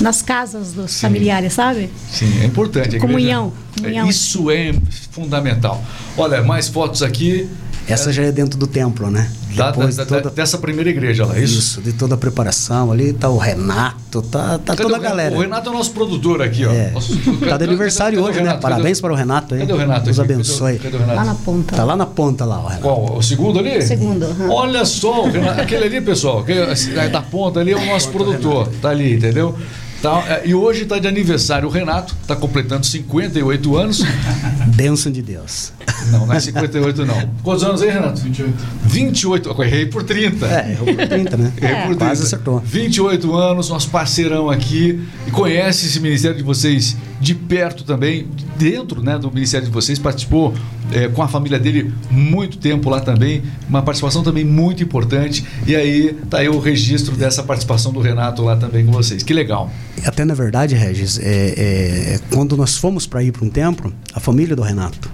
nas casas dos Sim. familiares, sabe? Sim, é importante. Comunhão, comunhão. Isso é fundamental. Olha, mais fotos aqui. Essa é, já é dentro do templo, né? Da, da, de toda, dessa primeira igreja lá, é isso? Isso, de toda a preparação. Ali tá o Renato, tá, tá toda a galera. O Renato é o nosso produtor aqui, ó. É. Nosso, tá de aniversário cadê, hoje, cadê né? Parabéns para o Renato aí. Cadê o Renato? Deus abençoe. Cadê, cadê o Renato? Lá na ponta. Tá lá na ponta lá, o Renato. Qual? O segundo ali? O segundo. Uhum. Olha só, aquele ali, pessoal, aquele, da ponta ali é o nosso produtor. Tá ali, entendeu? Tá, é, e hoje está de aniversário o Renato, está completando 58 anos. *laughs* Benção de Deus. Não, não é 58 não. Quantos anos aí, Renato? 28. 28, eu errei por 30. É, errou por 30, né? Errei por 30. Quase acertou. 28 anos, nosso parceirão aqui, e conhece esse ministério de vocês de perto também, dentro né, do ministério de vocês, participou é, com a família dele muito tempo lá também, uma participação também muito importante. E aí tá aí o registro dessa participação do Renato lá também com vocês. Que legal. Até na verdade, Regis, é, é, quando nós fomos para ir para um templo, a família do Renato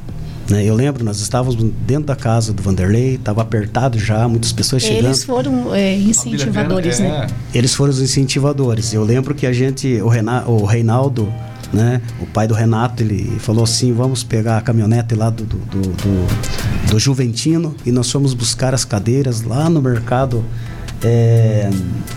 Né? Eu lembro, nós estávamos dentro da casa do Vanderlei, estava apertado já, muitas pessoas chegando. Eles foram é, incentivadores, é. né? Eles foram os incentivadores. Eu lembro que a gente, o, Renato, o Reinaldo, né, o pai do Renato, ele falou assim: vamos pegar a caminhonete lá do, do, do, do, do Juventino e nós fomos buscar as cadeiras lá no mercado é,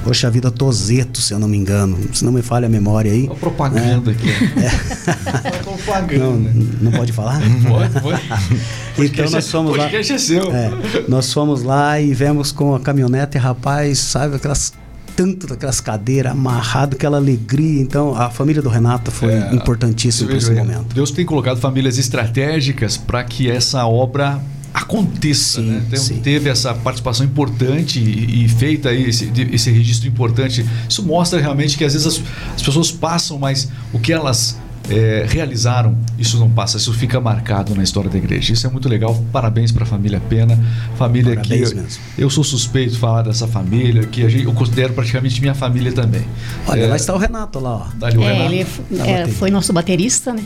poxa vida, Tozeto, se eu não me engano. Se não me falha a memória aí. Uma propaganda né? aqui. É. *laughs* propaganda. Não, não pode falar? Pode, pode. *laughs* então nós fomos lá. É. É, nós fomos lá e vemos com a caminhonete, rapaz, sabe, aquelas tanto daquelas cadeiras amarrado, aquela alegria. Então, a família do Renato foi é, importantíssima nesse momento. Deus tem colocado famílias estratégicas para que essa obra aconteça. Sim, né? Tem, sim. Teve essa participação importante e, e feita aí esse, esse, registro importante. Isso mostra realmente que às vezes as, as pessoas passam, mas o que elas é, realizaram, isso não passa, isso fica marcado na história da igreja. Isso é muito legal. Parabéns para a família Pena, família Parabéns que mesmo. eu, eu, sou suspeito de falar dessa família, que a gente, eu considero praticamente minha família também. Olha, é, lá está o Renato lá, ó. Tá ali o é, Renato. Ele é, foi nosso baterista, né?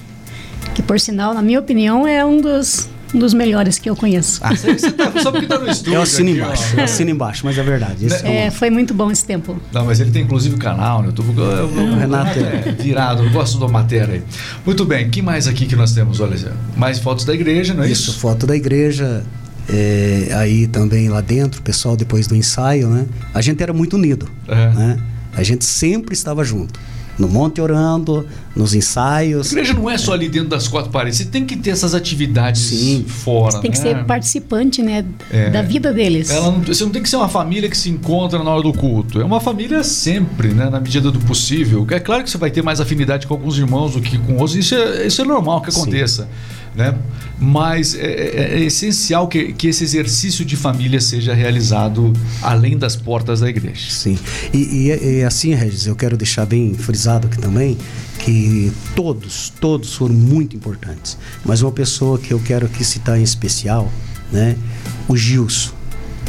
Que por sinal, na minha opinião, é um dos um dos melhores que eu conheço. Ah, você, você tá, só porque tá no estúdio. Eu assino aqui, embaixo, ó. eu assino embaixo, mas é verdade. É, é, foi muito bom esse tempo. Não, mas ele tem inclusive canal no YouTube. Eu, eu, o Renato é virado, eu gosto da matéria aí. Muito bem, que mais aqui que nós temos? Olha, mais fotos da igreja, não é isso? Isso, foto da igreja. É, aí também lá dentro, o pessoal depois do ensaio, né? A gente era muito unido, é. né? A gente sempre estava junto no monte orando, nos ensaios. A igreja não é só ali dentro das quatro paredes, você tem que ter essas atividades Sim. fora. Você tem né? que ser participante né, é. da vida deles. Não, você não tem que ser uma família que se encontra na hora do culto. É uma família sempre, né, na medida do possível. É claro que você vai ter mais afinidade com alguns irmãos do que com outros, isso é, isso é normal que aconteça. Sim. Né? Mas é, é, é essencial que, que, esse exercício de família seja realizado além das portas da igreja. Sim. E, e, e assim, Regis, eu quero deixar bem frisado aqui também que todos, todos foram muito importantes. Mas uma pessoa que eu quero aqui citar em especial, né? O Gilson,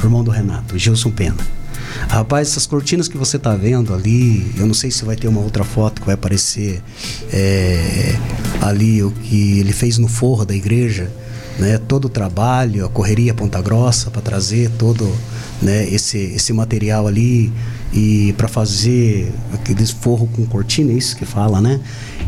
irmão do Renato, Gilson Pena. Rapaz, essas cortinas que você está vendo ali, eu não sei se vai ter uma outra foto que vai aparecer é, ali, o que ele fez no forro da igreja, né? Todo o trabalho, a correria Ponta Grossa para trazer todo né, esse, esse material ali e para fazer aquele forro com cortina, é isso que fala, né?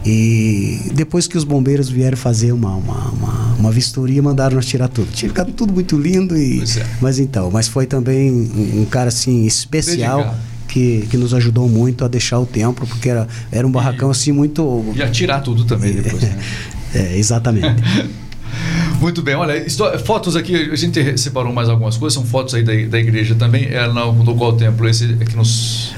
E depois que os bombeiros vieram fazer uma, uma, uma, uma vistoria, mandaram nós tirar tudo. Tinha ficado tudo muito lindo, e, é. mas então, mas foi também um, um cara assim especial. Que, que, nos ajudou muito a deixar o templo, porque era, era um barracão e, assim muito. E a tirar tudo também depois, né? *laughs* é, exatamente. *laughs* Muito bem, olha, fotos aqui, a gente separou mais algumas coisas, são fotos aí da, da igreja também. É no, no qual templo? Esse aqui nos.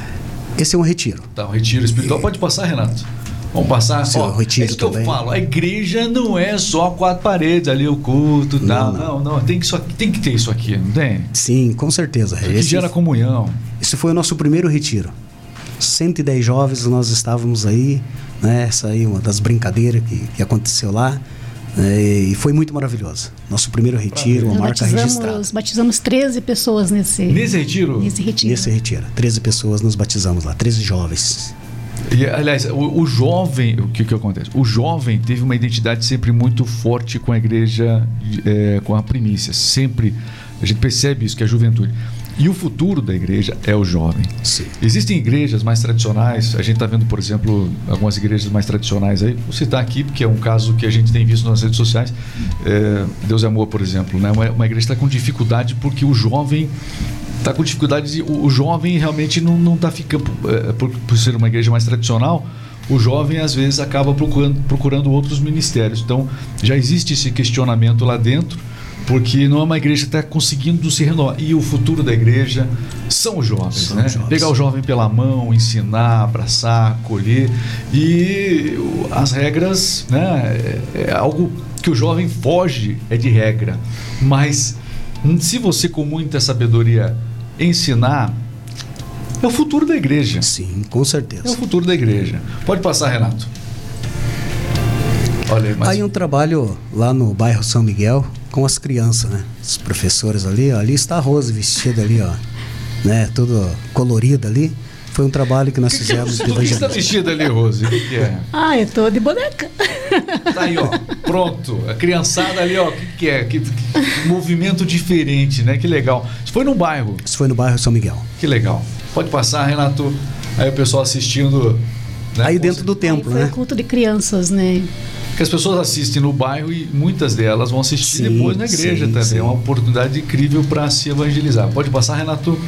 Esse é um retiro. Tá, um retiro espiritual. E... Pode passar, Renato. Vamos passar? Sim, Ó, retiro é isso que também. eu falo. A igreja não é só quatro paredes ali, o culto e tal. Não, não. Tem, que, tem que ter isso aqui, não tem? Sim, com certeza. Isso Esse, gera comunhão. Esse foi o nosso primeiro retiro. 110 jovens nós estávamos aí, né? Essa aí uma das brincadeiras que, que aconteceu lá. É, e foi muito maravilhoso. Nosso primeiro retiro, uma marca registrada. Batizamos 13 pessoas nesse, nesse retiro? Nesse retiro. Nesse retiro. 13 pessoas nos batizamos lá, 13 jovens. E, aliás, o, o jovem, o que, que acontece? O jovem teve uma identidade sempre muito forte com a igreja, é, com a primícia. Sempre. A gente percebe isso, que é a juventude. E o futuro da igreja é o jovem. Sim. Existem igrejas mais tradicionais, a gente está vendo, por exemplo, algumas igrejas mais tradicionais aí. Vou citar aqui, porque é um caso que a gente tem visto nas redes sociais. É, Deus é Amor, por exemplo. Né? Uma, uma igreja está com dificuldade porque o jovem está com dificuldade de, o, o, jovem realmente não está ficando é, por, por, ser uma igreja mais tradicional o jovem às vezes acaba procurando, procurando outros ministérios então já existe esse questionamento lá dentro porque não é uma igreja que está conseguindo se renovar. E o futuro da igreja são os jovens, são né? Jovens. Pegar o jovem pela mão, ensinar, abraçar, acolher. E as regras, né? É, é algo que o jovem foge, é de regra. Mas se você, com muita sabedoria, ensinar, é o futuro da igreja. Sim, com certeza. É o futuro da igreja. Pode passar, Renato. Olha aí, aí um trabalho lá no bairro São Miguel com as crianças, né? Os professores ali, ó, ali está a Rose vestida ali, ó, né? Tudo colorida ali. Foi um trabalho que nós que fizemos que, que você está vestida ali, Rose? O que, que é? Ah, eu tô de boneca. Tá aí, ó. Pronto. A criançada ali, ó. O que, que é? Que, que movimento diferente, né? Que legal. Isso foi no bairro. Isso foi no bairro São Miguel. Que legal. Pode passar, Renato. Aí o pessoal assistindo. né? Aí dentro do Aí templo, foi né? o culto de crianças, né? Que as pessoas assistem no bairro e muitas delas vão assistir Sim, depois na igreja sim, também. sim. É uma oportunidade incrível para se evangelizar. Pode passar, Renato?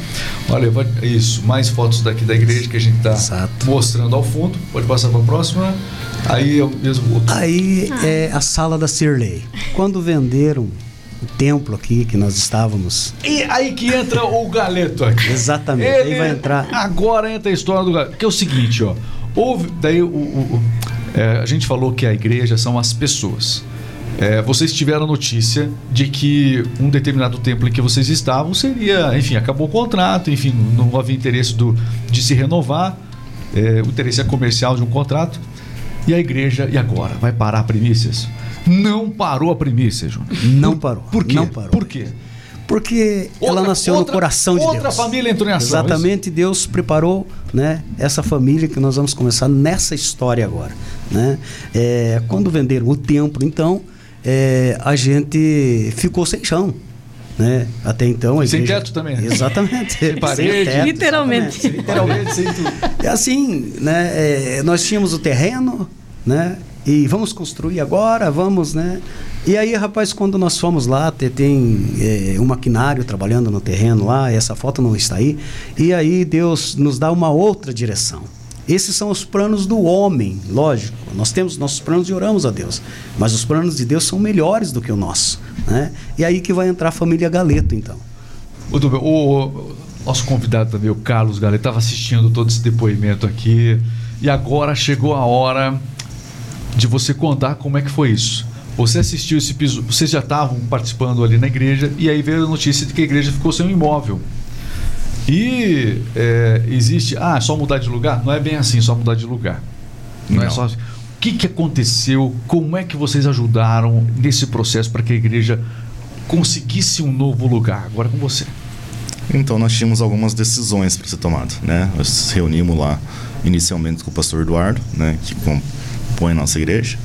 Olha, pode- isso, mais fotos daqui da igreja que a gente está mostrando ao fundo. Pode passar para a próxima. Aí eu mesmo outro. Aí é a sala da Cirlei. Quando venderam o templo aqui que nós estávamos, E aí que entra o galeto aqui. exatamente, aí vai entrar. Agora entra a história do galeto. Que é o seguinte, ó. Houve. Daí o. o- o- é, a gente falou que a igreja são as pessoas. É, vocês tiveram notícia de que um determinado templo em que vocês estavam seria, enfim, acabou o contrato, enfim, não havia interesse do, de se renovar, é, o interesse é comercial de um contrato. E a igreja, e agora? Vai parar primícias? Não parou a primícia, Júnior. Não Por- parou, Por quê? não parou. Por quê? Porque ela Outra- nasceu outra- no coração de Deus. outra família entrou em ação, Exatamente, Deus preparou né, essa família que nós vamos começar nessa história agora. Né? É, quando venderam o templo, então, é, a gente ficou sem chão. Né? Até então. A Sem igreja- teto também, né? Exatamente. Sem parede. Literalmente. exatamente. Literalmente. Sem tudo. É assim, né? é, nós tínhamos o terreno, né? E vamos construir agora, vamos, né? E aí, rapaz, quando nós fomos lá, te- tem é, um maquinário trabalhando no terreno lá, essa foto não está aí. E aí Deus nos dá uma outra direção. Esses são os planos do homem, lógico. Nós temos nossos planos e oramos a Deus. Mas os planos de Deus são melhores do que o nosso. Né? E aí que vai entrar a família Galeto, então. O, o- o nosso convidado também, o Carlos Galera, estava assistindo todo esse depoimento aqui. E agora chegou a hora de você contar como é que foi isso. Você assistiu esse episódio, vocês já estavam participando ali na igreja, e aí veio a notícia de que a igreja ficou sem um imóvel. E é, existe. Ah, é só mudar de lugar? Não é bem assim, só mudar de lugar. Não, é Não. só. O que, que aconteceu? Como é que vocês ajudaram nesse processo para que a igreja conseguisse um novo lugar? Agora com você. Então nós tínhamos algumas decisões para ser tomadas, né? Nós nos reunimos lá inicialmente com o pastor Eduardo, né, que compõe a nossa igreja.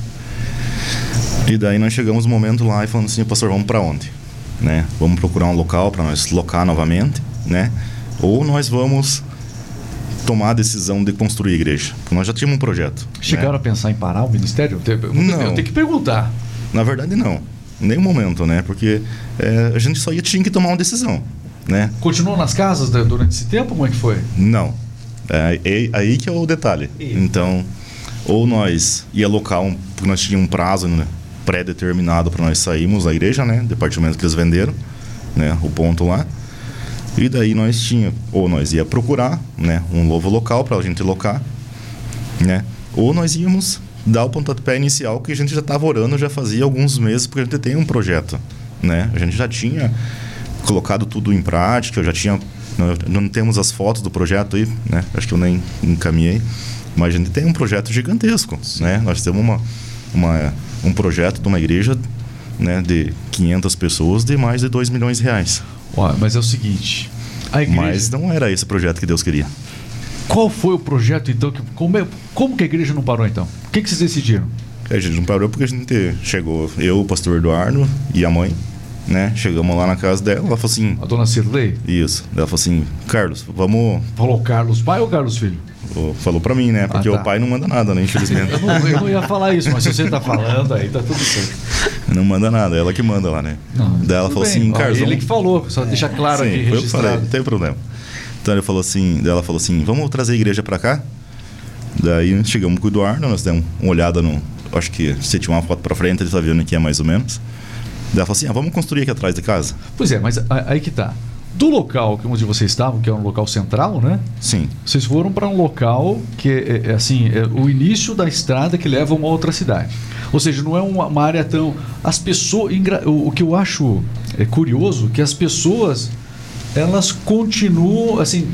E daí nós chegamos um momento lá e falamos assim, pastor, vamos para onde? Né? Vamos procurar um local para nós locar novamente, né? Ou nós vamos tomar a decisão de construir a igreja, porque nós já tínhamos um projeto. Chegaram né? a pensar em parar o ministério? Eu tenho- Não. Eu tenho que perguntar. Na verdade não, em nenhum momento, né? Porque é, a gente só ia, tinha que tomar uma decisão, né? Continuou nas casas né, durante esse tempo? Como é que foi? Não. É, é aí que é o detalhe. Eita. Então, ou nós ia alocar um, porque nós tínhamos um prazo né, pré-determinado para nós sairmos da igreja, né, departamento que eles venderam, né, o ponto lá. E daí nós tinha, ou nós ia procurar, né, um novo local para a gente locar, né, ou nós íamos dar o pontapé inicial que a gente já estava orando já fazia alguns meses porque a gente tem um projeto, né? A gente já tinha colocado tudo em prática, eu já tinha não temos as fotos do projeto aí, né? Acho que eu nem encaminhei, mas a gente tem um projeto gigantesco, né? Nós temos uma, uma um projeto de uma igreja, né, de 500 pessoas de mais de 2 milhões de reais. Ó, mas é o seguinte. A igreja. Mas não era esse o projeto que Deus queria. Qual foi o projeto então? Que, como, é- como que a igreja não parou então? O que, que vocês decidiram? A gente não parou porque a gente chegou, eu, o pastor Eduardo e a mãe, né? Chegamos lá na casa dela, ela falou assim, A dona Cirlei? isso. Ela falou assim, Carlos, vamos. Falou Carlos pai ou Carlos filho? Falou pra mim, né? Porque Ah, tá. o pai não manda nada, né? Infelizmente. Eu não, eu não ia falar isso, mas se você tá falando aí, tá tudo certo. não manda nada, ela que manda lá, né? Não, Daí ela falou bem. assim, Carlos. Ele que falou, só deixar claro Sim, aqui, eu que falei, não tem problema. Então ele falou assim, daí ela falou assim, vamos trazer a igreja pra cá? Daí chegamos com o Eduardo, nós demos uma olhada no. Acho que se tinha uma foto pra frente, ele tá vendo aqui é mais ou menos. Daí ela falou assim, ah, vamos construir aqui atrás de casa? Pois é, mas aí que tá. Do local que onde vocês estavam, que é um local central, né? Sim. Vocês foram para um local que é, é, assim, é o início da estrada que leva a uma outra cidade. Ou seja, não é uma, uma área tão. As pessoas. O, o que eu acho é curioso que as pessoas elas continuam assim.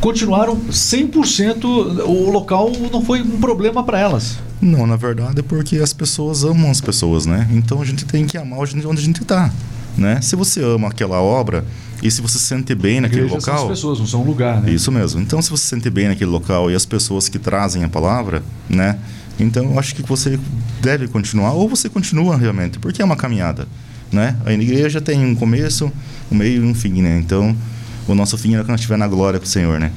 Continuaram 100%. O local não foi um problema para elas. Não, na verdade é porque as pessoas amam as pessoas, né? Então a gente tem que amar onde a gente tá, né? Se você ama aquela obra, E se você se sente bem naquele Igreja local. São as pessoas, não são um lugar, né? Isso mesmo. Então, se você se sente bem naquele local e as pessoas que trazem a palavra, né? Então, eu acho que você deve continuar, ou você continua realmente, porque é uma caminhada, né? A igreja tem um começo, um meio e um fim, né? Então, o nosso fim é quando nós estiver na glória com o Senhor, né?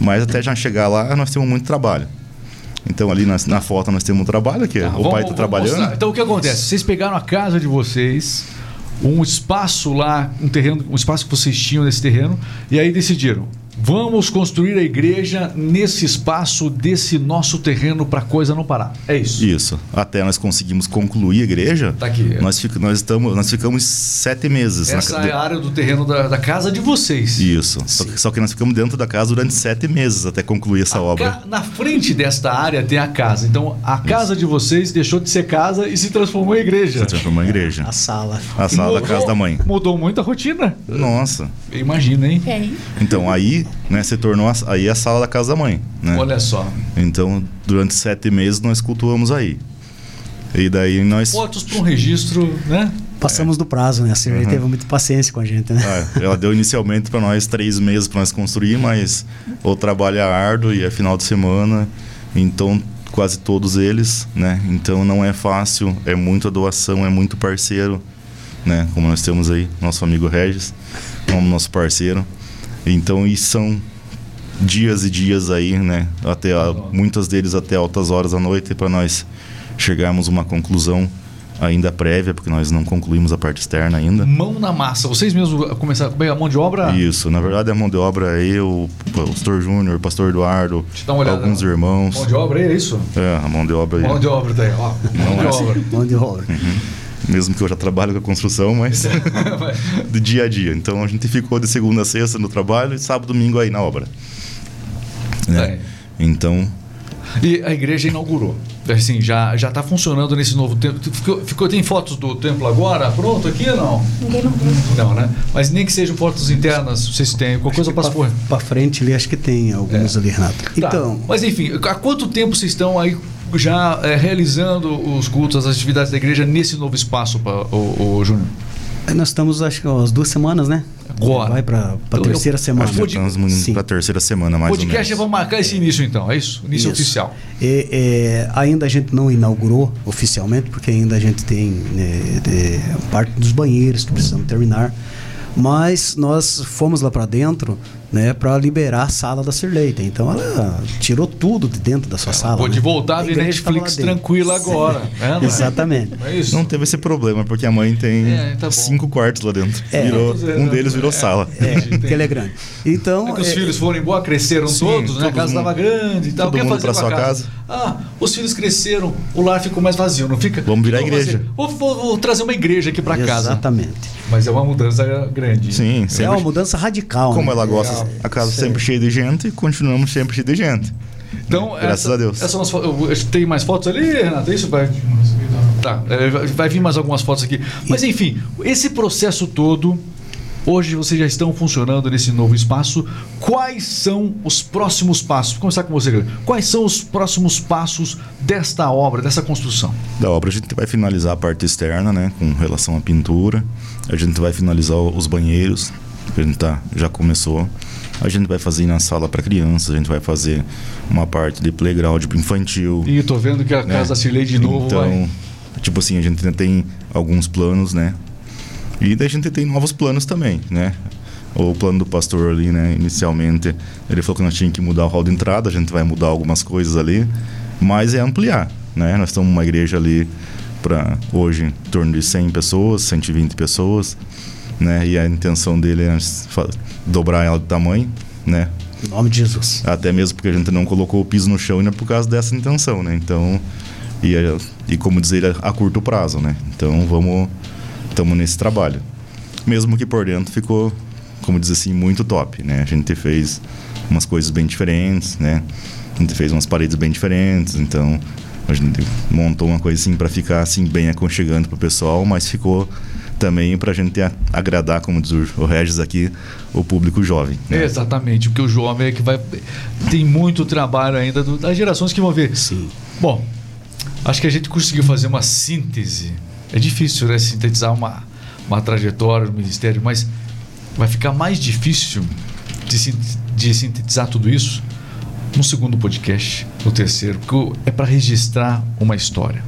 Mas até já chegar lá, nós temos muito trabalho. Então, ali na, na foto, nós temos um trabalho que Tá, o vamos- pai está trabalhando. mostrar. Então o que acontece? Vocês pegaram a casa de vocês, um espaço lá, um terreno, um espaço que vocês tinham nesse terreno, e aí decidiram. Vamos construir a igreja nesse espaço desse nosso terreno para coisa não parar. É isso. Isso. Até nós conseguimos concluir a igreja. Tá aqui. Nós, fic- nós, estamos, nós ficamos sete meses. na Essa ca- é a área do terreno da, da casa de vocês. Isso. Só que, só que nós ficamos dentro da casa durante sete meses até concluir essa A obra. ca- Na frente desta área tem a casa. Então a casa de vocês deixou de ser casa e se transformou em igreja. Se transformou em igreja. A sala. A sala da casa da mãe. Mudou muito a rotina. Nossa. Imagina, hein? É, Então aí, né, se tornou a, aí a sala da casa da mãe, né? Olha só. Então, durante sete meses nós cultuamos aí. E daí nós Fotos para um registro, né? Passamos do prazo, né? A Sirley teve muita paciência com a gente, né? Ah, ela deu inicialmente para nós três meses para nós construir, mas o trabalho é árduo e é final de semana, então quase todos eles, né? Então não é fácil, é muita doação, é muito parceiro, né? Como nós temos aí nosso amigo Regis, como nosso parceiro. Então e são dias e dias aí, né? Até a, muitas deles até altas horas da noite para nós chegarmos a uma conclusão ainda prévia, porque nós não concluímos a parte externa ainda. Mão na massa. Vocês mesmos começaram a a mão de obra? Isso, na verdade a mão de obra é eu, o pastor Júnior, o pastor Eduardo, Deixa eu dar uma olhada. alguns irmãos. Mão de obra é isso? É, a mão de obra aí. Mão de obra tá aí, ó. Mão de é obra. Mão de obra. Mesmo que eu já trabalho com a construção, mas *laughs* do dia a dia. Então a gente ficou de segunda a sexta no trabalho e sábado e domingo aí na obra. Né? É. Então, E a igreja inaugurou. Assim, já já está funcionando nesse novo templo. Ficou, ficou- tem fotos do templo agora? Pronto aqui ou não? ninguém não Não, né? Mas nem que sejam fotos internas, vocês têm. Qualquer coisa passa por. Pra frente ali, acho que tem alguns ali, Renato. Tá. Então, Mas enfim, há quanto tempo vocês estão aí já é, realizando os cultos, as atividades da igreja nesse novo espaço, pa- o, o Júnior? nós estamos, acho que umas duas semanas, né? Agora. Vai pra, pra Eu- terceira semana. acho que estamos indo para a terceira semana mais ou podcast menos. vamos marcar esse início então, é isso? Início Isso. oficial. É, é, ainda a gente não inaugurou oficialmente, porque ainda a gente tem né, de- parte dos banheiros que precisamos terminar. Mas nós fomos lá para dentro né, para liberar a sala da Sirleita. Então ela tirou tudo de dentro da sua sala. Pode né? voltar a ver Netflix tranquila agora. É, não é? Exatamente. É isso? Não teve esse problema, porque a mãe tem É, tá cinco quartos lá dentro. É. Virou, é, um deles virou é. sala. É, porque ele é grande. Então, É que os é, filhos foram embora, cresceram Sim, todos, né? A casa estava grande e tal. todo O que ia mundo fazer pra com a sua casa? Ah, os filhos cresceram, o lar ficou mais vazio, não fica? Vamos virar igreja. fazer- Vou, vou- vou trazer uma igreja aqui para casa. Exatamente. Mas é uma mudança grande. Sim, É sempre. uma mudança radical. Como né? ela gosta, Legal. a casa Sim. sempre cheia de gente e continuamos sempre cheia de gente. Então, Graças essa- a Deus. essas são as fo- eu- eu- tem mais fotos ali, Renato? Isso vai. Tá, é, vai- vai vir mais algumas fotos aqui. Mas enfim, esse processo todo, hoje vocês já estão funcionando nesse novo espaço. Quais são os próximos passos? Vou começar com você, Guilherme. Quais são os próximos passos desta obra, dessa construção? Da obra a gente vai finalizar a parte externa, né, com relação à pintura. A gente vai finalizar os banheiros, que a gente tá, já começou. A gente vai fazer na sala para crianças, a gente vai fazer uma parte de playground infantil. E tô vendo que a né? casa Cirlei de novo Então, vai. tipo assim, a gente tem alguns planos, né? E daí a gente tem novos planos também, né? O plano do pastor ali, né? Inicialmente, ele falou que nós tínhamos que mudar o hall de entrada, a gente vai mudar algumas coisas ali, mas é ampliar, né? Nós estamos uma igreja ali para hoje em torno de 100 pessoas, 120 pessoas, né? E a intenção dele é dobrar ela de tamanho, né? Em nome de Jesus. Até mesmo porque a gente não colocou o piso no chão ainda por causa dessa intenção, né? Então, e, a- e como dizer, a, a curto prazo, né? Então, vamos, estamos nesse trabalho. Mesmo que por dentro ficou, como diz assim, muito top, né? A gente fez umas coisas bem diferentes, né? A gente fez umas paredes bem diferentes, então a gente montou uma coisa assim para ficar assim bem aconchegante pro pessoal, mas ficou também para a gente agradar, como diz o o Regis aqui, o público jovem. né? Exatamente, porque o jovem é que vai. Tem muito trabalho ainda do- das gerações que vão ver. Sim. Bom, acho que a gente conseguiu fazer uma síntese. É difícil, né? Sintetizar uma, uma trajetória do ministério, mas vai ficar mais difícil de, de sintetizar tudo isso no segundo podcast, no terceiro, porque é para registrar uma história.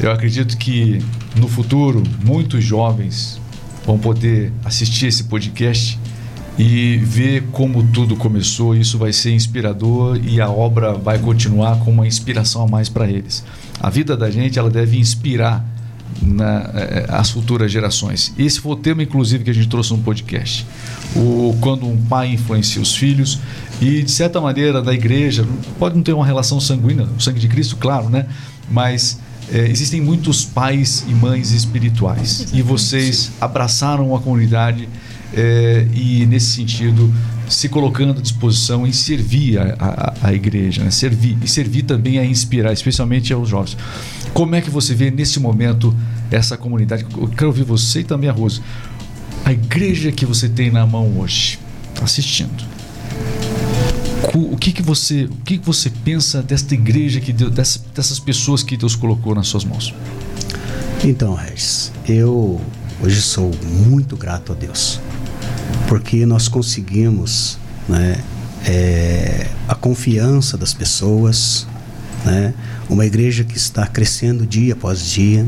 Eu acredito que no futuro muitos jovens vão poder assistir esse podcast e ver como tudo começou. Isso vai ser inspirador e a obra vai continuar com uma inspiração a mais para eles. A vida da gente ela deve inspirar na, eh, as futuras gerações. Esse foi o tema, inclusive, que a gente trouxe no podcast. O, quando um pai influencia os filhos e, de certa maneira, da igreja, pode não ter uma relação sanguínea, o sangue de Cristo, claro, né? Mas é, existem muitos pais e mães espirituais e vocês abraçaram a comunidade é, e, nesse sentido, se colocando à disposição em servir a, a, a igreja, né? servir e servir também a inspirar, especialmente aos jovens. Como é que você vê nesse momento essa comunidade? Eu quero ouvir você e também a Rosa. A igreja que você tem na mão hoje, assistindo. O que, que você, o que, que você pensa desta igreja que dessas, dessas pessoas que Deus colocou nas suas mãos? Então, Regis, eu hoje sou muito grato a Deus porque nós conseguimos né, é, a confiança das pessoas, né, uma igreja que está crescendo dia após dia,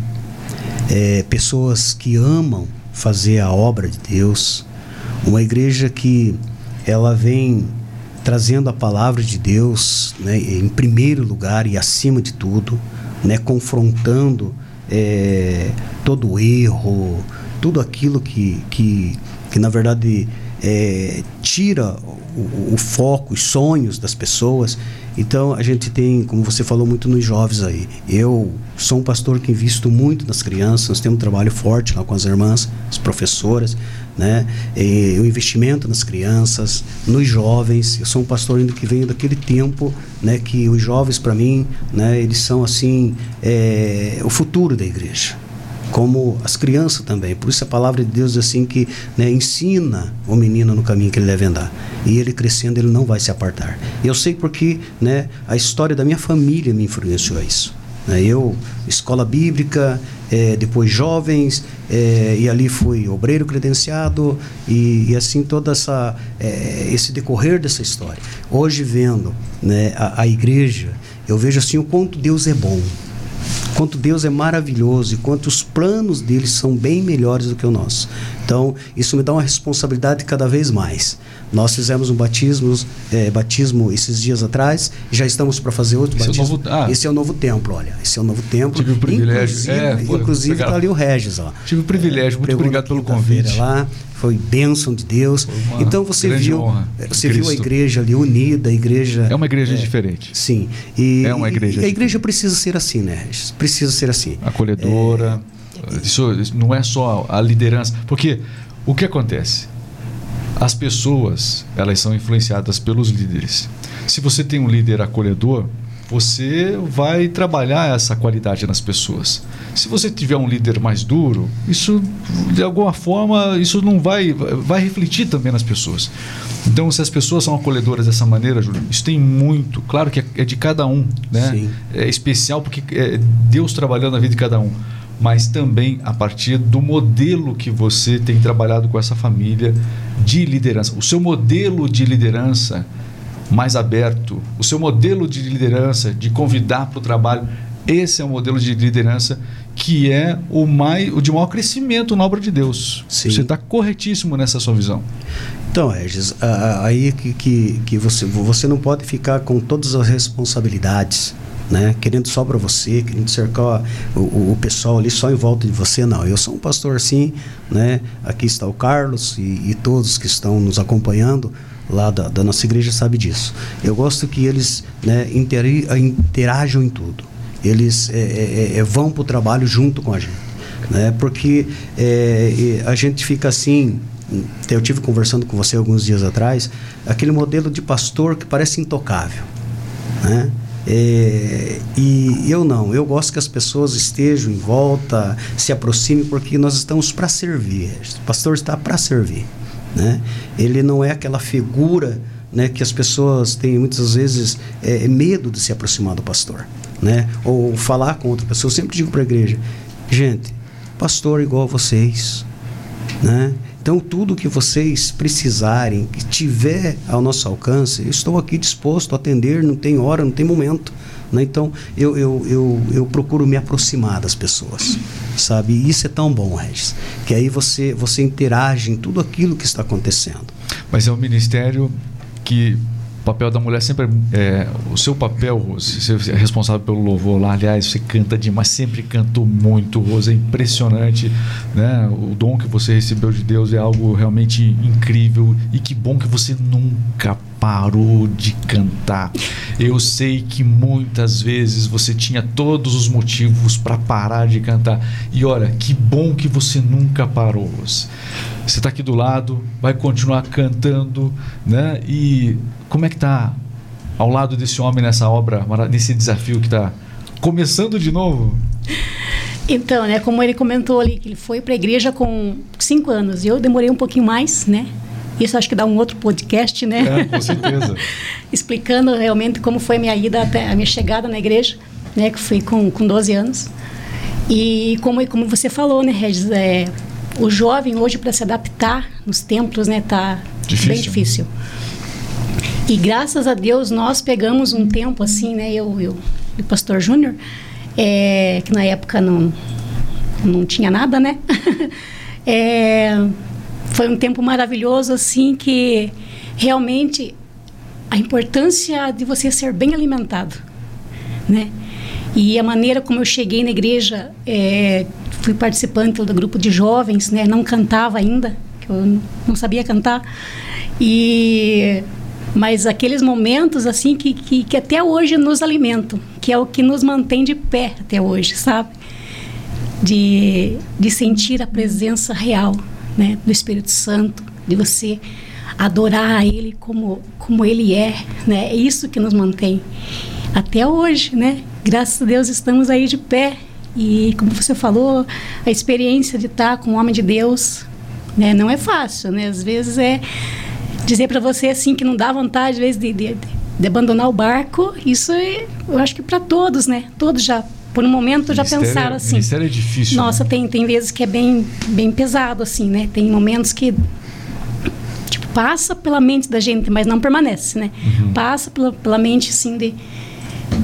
é, pessoas que amam fazer a obra de Deus, uma igreja que ela vem trazendo a palavra de Deus né, em primeiro lugar e acima de tudo, né, confrontando é, todo o erro, tudo aquilo que, que que na verdade é, tira o, o, foco, os sonhos das pessoas. Então a gente tem, como você falou muito nos jovens aí, eu sou um pastor que invisto muito nas crianças, nós temos um trabalho forte lá com as irmãs, as professoras, né? E, o investimento nas crianças, nos jovens. Eu sou um pastor ainda que vem daquele tempo, né? Que os jovens para mim, né? Eles são assim é, o futuro da igreja como as crianças também. Por isso a palavra de Deus assim que né, ensina o menino no caminho que ele deve andar. E ele crescendo, ele não vai se apartar. Eu sei porque né, a história da minha família me influenciou a isso. Né. Eu, escola bíblica, é, depois jovens, é, e ali fui obreiro credenciado, e, e assim todo essa, é, esse decorrer dessa história. Hoje, vendo né, a, a igreja, eu vejo assim o quanto Deus é bom quanto Deus é maravilhoso e quanto os planos dele são bem melhores do que o nosso. Então, isso me dá uma responsabilidade cada vez mais. Nós fizemos um batismo, é, batismo esses dias atrás, e já estamos para fazer outro esse batismo. É novo, ah, esse é o novo templo, olha. Esse é o novo templo. Tive o privilégio. Inclusive, é, inclusive está ali o Regis. Ó. Tive o privilégio, muito obrigado pelo convite. Lá, foi bênção de Deus. Então você viu, honra. você Cristo. viu a igreja ali unida, a igreja. É uma igreja é, diferente. Sim. E, é uma igreja. E a igreja precisa ser assim, né? Precisa ser assim. Acolhedora. É, isso, isso não é só a liderança, porque o que acontece? As pessoas, elas são influenciadas pelos líderes. Se você tem um líder acolhedor, você vai trabalhar essa qualidade nas pessoas. Se você tiver um líder mais duro, isso de alguma forma isso não vai vai refletir também nas pessoas. Então, se as pessoas são acolhedoras dessa maneira, Júlio, isso tem muito, claro que é de cada um, né? Sim. É especial porque é Deus trabalhando na vida de cada um, mas também a partir do modelo que você tem trabalhado com essa família de liderança. O seu modelo de liderança mais aberto, o seu modelo de liderança, de convidar para o trabalho, esse é o modelo de liderança que é o, mais, o de maior crescimento na obra de Deus. Sim. Você está corretíssimo nessa sua visão. Então, Regis, aí que, que, que você, você não pode ficar com todas as responsabilidades. Né? Querendo só para você, querendo cercar o, o, o, pessoal ali só em volta de você, não. Eu sou um pastor sim, né? Aqui está o Carlos e, e todos que estão nos acompanhando lá da, da, nossa igreja sabe disso. Eu gosto que eles né, interajam em tudo. Eles é, é, é, é vão para o trabalho junto com a gente. Né? Porque é, a gente fica assim. Eu tive conversando com você alguns dias atrás, aquele modelo de pastor que parece intocável. Né? É, e eu não, eu gosto que as pessoas estejam em volta, se aproximem, porque nós estamos para servir. O pastor está para servir. Né? Ele não é aquela figura né, que as pessoas têm muitas vezes é, medo de se aproximar do pastor, né? Ou falar com outra pessoa. Eu sempre digo para a igreja, gente, pastor é igual a vocês, né? Então, tudo que vocês precisarem, que tiver ao nosso alcance, eu estou aqui disposto a atender, não tem hora, não tem momento. Né? Então, eu, eu, eu, eu procuro me aproximar das pessoas, sabe? E isso é tão bom, Regis, que aí você, você interage em tudo aquilo que está acontecendo. Mas é um ministério que o papel da mulher sempre é, o seu papel, Rose, você é responsável pelo louvor lá, aliás, você canta demais, sempre cantou muito, Rose, é impressionante, né? O dom que você recebeu de Deus é algo realmente incrível e que bom que você nunca parou de cantar. Eu sei que muitas vezes você tinha todos os motivos para parar de cantar. E olha, que bom que você nunca parou. Você está aqui do lado, vai continuar cantando, né? E como é que tá ao lado desse homem nessa obra, nesse desafio que está começando de novo? Então, né, como ele comentou ali, que ele foi para a igreja com cinco anos. Eu demorei um pouquinho mais, né? Isso acho que dá um outro podcast, né? É, com certeza. *laughs* Explicando realmente como foi a minha ida até a minha chegada na igreja, né? Que fui com, com 12 anos. E como, como você falou, né, Regis? É, o jovem hoje para se adaptar nos templos, né? Tá difícil. bem difícil. E graças a Deus nós pegamos um tempo assim, né? Eu, e o pastor Júnior, é, que na época não, não tinha nada, né? *laughs* é, foi um tempo maravilhoso, assim, que realmente a importância de você ser bem alimentado, né? E a maneira como eu cheguei na igreja, é, fui participante do grupo de jovens, né? Não cantava ainda, eu não sabia cantar. E mas aqueles momentos assim que, que, que até hoje nos alimentam, que é o que nos mantém de pé até hoje, sabe? De, de sentir a presença real né, do Espírito Santo, de você adorar a Ele como, como Ele é, né? É isso que nos mantém até hoje, né? Graças a Deus estamos aí de pé e como você falou, a experiência de estar com o homem de Deus, né? Não é fácil, né? Às vezes é dizer para você assim que não dá vontade às vezes de, de, de abandonar o barco. Isso é, eu acho que para todos, né? Todos já por um momento já pensaram assim. Ministério é difícil. Nossa, né? tem, tem vezes que é bem, bem pesado, assim, né? Tem momentos que tipo, passa pela mente da gente, mas não permanece, né? Uhum. Passa pela, pela mente, assim, de,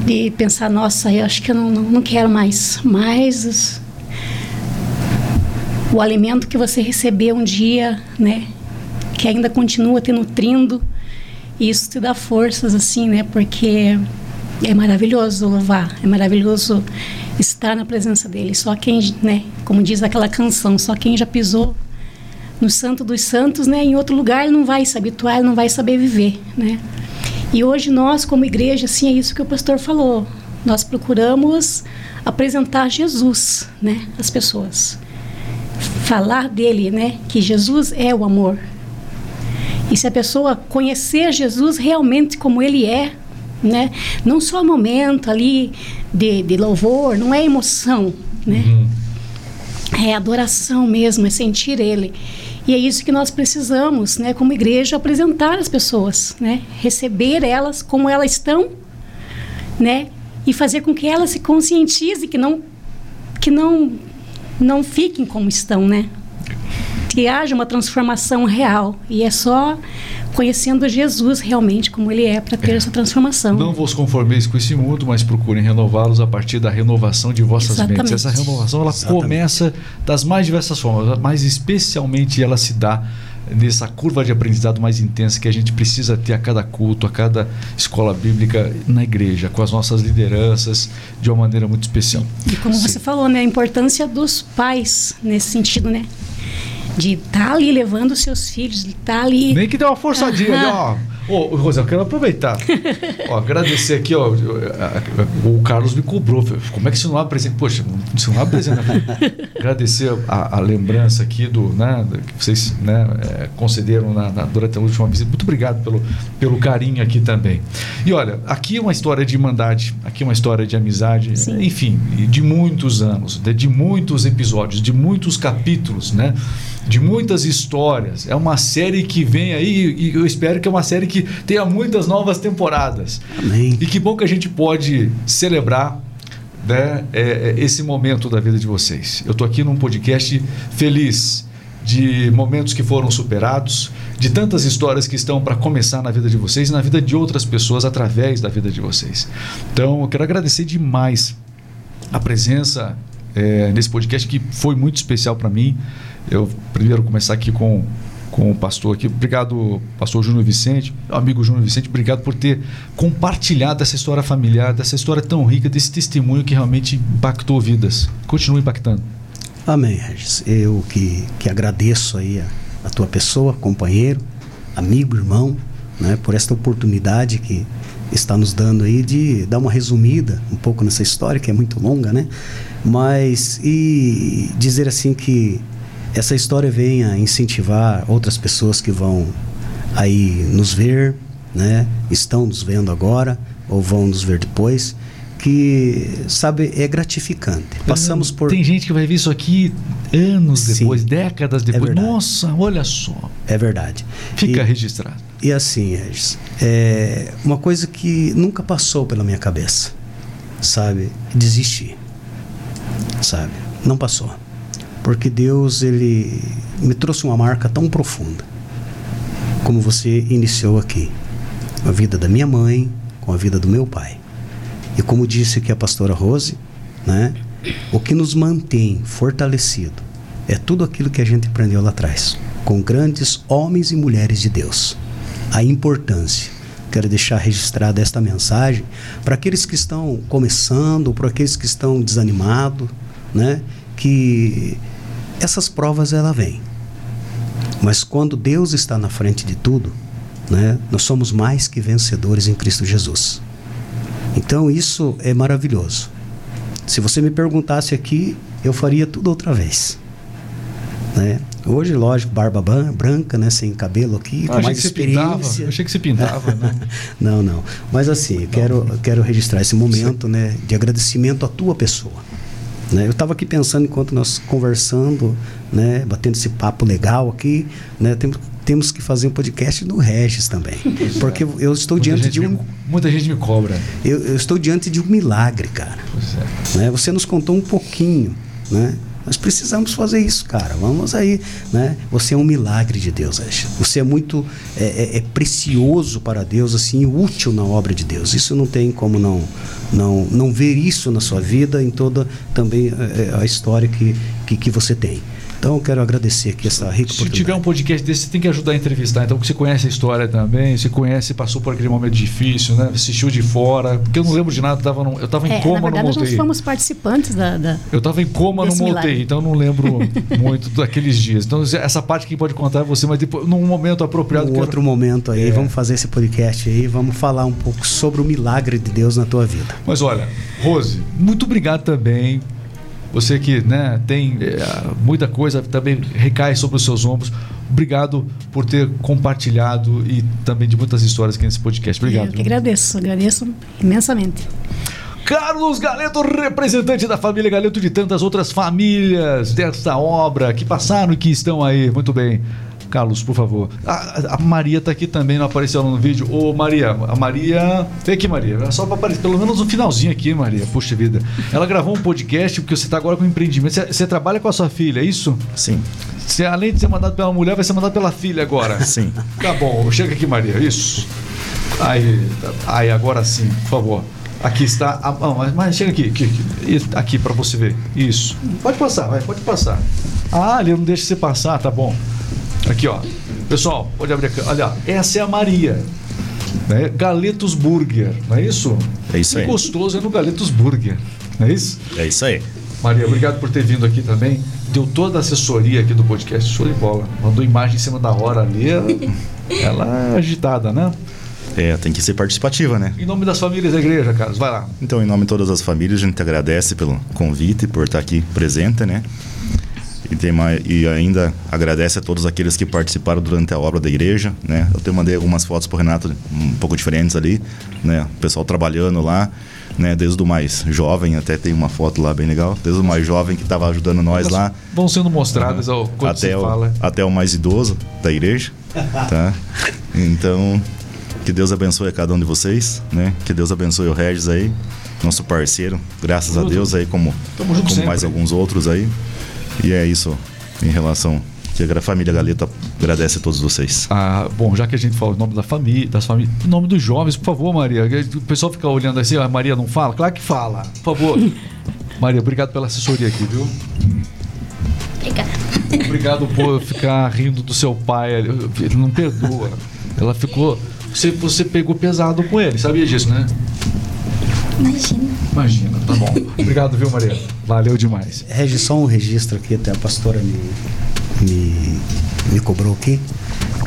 de pensar, nossa, eu acho que eu não, não, não quero mais. Mas o alimento que você recebeu um dia, né? Que ainda continua te nutrindo, isso te dá forças, assim, né? Porque é maravilhoso louvar, é maravilhoso estar na presença dele. Só quem, né, como diz aquela canção, só quem já pisou no Santo dos Santos, né, em outro lugar não vai se habituar, não vai saber viver, né? E hoje nós, como igreja, assim, é isso que o pastor falou. Nós procuramos apresentar Jesus, né, às pessoas. Falar dele, né, que Jesus é o amor. E se a pessoa conhecer Jesus realmente como ele é, né? Não só momento ali de, de louvor, não é emoção, né? Uhum. É adoração mesmo, é sentir Ele. E é isso que nós precisamos, né, como igreja, apresentar às pessoas, né? Receber elas como elas estão, né? E fazer com que elas se conscientizem que não que não não fiquem como estão, né? Que haja uma transformação real. E é só conhecendo Jesus realmente como ele é para ter é. essa transformação. Não vos conformeis com esse mundo, mas procurem renová-los a partir da renovação de vossas Exatamente. mentes. Essa renovação ela Exatamente. começa das mais diversas formas, mas especialmente ela se dá nessa curva de aprendizado mais intensa que a gente precisa ter a cada culto, a cada escola bíblica na igreja, com as nossas lideranças, de uma maneira muito especial. E como Sim. você falou, né, a importância dos pais nesse sentido, né? De estar tá ali levando seus filhos, de estar tá ali. Nem que dê uma forçadinha, uhum. ó. Ô, Rosé, eu quero aproveitar. ó, agradecer aqui, ó. O Carlos me cobrou. Como é que você não abre presente? Poxa, você não abre presente. agradecer a, a, lembrança aqui do, né, que vocês né, é, concederam na, na, durante a última visita. Muito obrigado pelo, pelo carinho aqui também. E olha, aqui é uma história de irmandade, aqui é uma história de amizade, Sim. enfim, de muitos anos, de, de muitos episódios, de muitos capítulos, né? De muitas histórias. É uma série que vem aí e eu espero que é uma série que tenha muitas novas temporadas. Amém. E que bom que a gente pode celebrar né, é, é esse momento da vida de vocês. Eu estou aqui num podcast feliz de momentos que foram superados, de tantas histórias que estão para começar na vida de vocês e na vida de outras pessoas através da vida de vocês. Então, eu quero agradecer demais a presença é, nesse podcast que foi muito especial para mim. Eu primeiro começar aqui com com o pastor aqui. Obrigado, pastor Júnior Vicente, amigo Júnior Vicente, obrigado por ter compartilhado essa história familiar, dessa história tão rica, desse testemunho que realmente impactou vidas. Continua impactando. Amém, Regis. Eu que, que agradeço aí a, a tua pessoa, companheiro, amigo, irmão, né, por esta oportunidade que está nos dando aí de dar uma resumida um pouco nessa história que é muito longa, né? Mas e dizer assim que essa história venha incentivar outras pessoas que vão aí nos ver, né? Estão nos vendo agora ou vão nos ver depois, que sabe é gratificante. Passamos por Tem gente que vai ver isso aqui anos Sim, depois, décadas é depois. É Nossa, olha só. É verdade. Fica e, registrado. E assim, Regis, é uma coisa que nunca passou pela minha cabeça, sabe? Desistir. Sabe? Não passou porque Deus ele me trouxe uma marca tão profunda, como você iniciou aqui, a vida da minha mãe com a vida do meu pai. E como disse aqui a pastora Rose, né, o que nos mantém fortalecido é tudo aquilo que a gente aprendeu lá atrás, com grandes homens e mulheres de Deus. A importância. Quero deixar registrada esta mensagem para aqueles que estão começando, para aqueles que estão desanimados, né? Que essas provas ela vem. Mas quando Deus está na frente de tudo, né, nós somos mais que vencedores em Cristo Jesus. Então isso é maravilhoso. Se você me perguntasse aqui, eu faria tudo outra vez. Né? Hoje, lógico, barba branca, né, sem cabelo aqui, ah, com mais experiência. Achei que você pintava, né? *laughs* não, não. Mas assim, eu quero, quero registrar esse momento, né, de agradecimento à tua pessoa. Né? Eu estava aqui pensando enquanto nós conversando, né, batendo esse papo legal aqui, né, temos, temos que fazer um podcast no Regis também, *laughs* porque eu estou muita diante de um me, muita gente me cobra. Eu, eu, estou diante de um milagre, cara. É. Né? Você nos contou um pouquinho, né? Nós precisamos fazer isso, cara. Vamos aí, né? Você é um milagre de Deus, Ash. Você é muito é, é, é, precioso para Deus, assim, útil na obra de Deus. Isso não tem como não não não ver isso na sua vida, em toda também é, é, a história que, que, que você tem. Então eu quero agradecer aqui essa rica Se tiver um podcast desse, você tem que ajudar a entrevistar. Então, você conhece a história também, você conhece, passou por aquele momento difícil, né? Assistiu de fora, porque eu não lembro de nada, tava eu estava em é, coma na verdade, no Nós fomos participantes da. da eu estava em coma no Montei, então eu não lembro *laughs* muito daqueles dias. Então, essa parte quem pode contar é você, mas depois, num momento apropriado. Um outro momento aí, é. vamos fazer esse podcast aí, vamos falar um pouco sobre o milagre de Deus na tua vida. Mas olha, Rose, muito obrigado também você que né, tem é, muita coisa também recai sobre os seus ombros. Obrigado por ter compartilhado e também de muitas histórias aqui nesse podcast. Obrigado. Eu que agradeço, agradeço imensamente. Carlos Galeto, representante da família Galeto de tantas outras famílias desta obra que passaram e que estão aí. Muito bem. Carlos, por favor. A, a Maria está aqui também, não apareceu no vídeo. Ô, Maria, a Maria. Vem aqui, Maria. É só para aparecer, pelo menos no finalzinho aqui, Maria. Puxa vida. Ela gravou um podcast porque você está agora com empreendimento. Você, você, trabalha com a sua filha, é isso? Sim. Você, além de ser mandado pela mulher, vai ser mandado pela filha agora. *laughs* Sim. Tá bom. Chega aqui, Maria. Isso. Aí, aí agora sim, por favor. Aqui está. A, não, mas, mas chega aqui, aqui, aqui, aqui para você ver. Isso. Pode passar, vai, pode passar. Ah, ele não deixa você passar, tá bom. Aqui, ó. Pessoal, pode abrir a Olha, essa é a Maria. Né? Galetos Burger, não é isso? É isso aí. O gostoso é no Galetos Burger, não é isso? É isso aí. Maria, obrigado por ter vindo aqui também. Deu toda a assessoria aqui do podcast, show de bola. Mandou imagem em cima da hora ali. *laughs* Ela é agitada, né? É, tem que ser participativa, né? Em nome das famílias da igreja, Carlos, vai lá. Então, em nome de todas as famílias, a gente agradece pelo convite, por estar aqui presente, né? E, tem e ainda agradece a todos aqueles que participaram durante a obra da igreja, né? Eu te mandei algumas fotos para o Renato um pouco diferentes ali, né? O pessoal trabalhando lá, né? Desde o mais jovem, até tem uma foto lá bem legal, desde o mais jovem que estava ajudando nós Elas lá. Vão sendo mostradas uhum. ao até o, fala. Até o mais idoso da igreja, tá? Então, que Deus abençoe a cada um de vocês, né? Que Deus abençoe o Regis aí, nosso parceiro, graças a Deus aí, como, como mais alguns outros aí. E é isso em relação Que a família Galeta agradece a todos vocês. Ah, bom, já que a gente falou o nome da família, das famílias, o nome dos jovens, por favor, Maria. O pessoal fica olhando assim, a Maria não fala? Claro que fala. Por favor. *laughs* Maria, obrigado pela assessoria aqui, viu? Obrigada. Obrigado por ficar rindo do seu pai. Ele não perdoa. Ela ficou. Você, você pegou pesado com ele, sabia disso, né? Imagina. Imagina, tá bom. *laughs* Obrigado, viu, Maria? Valeu demais. Regis, só um registro aqui, até a pastora me, me, me cobrou aqui.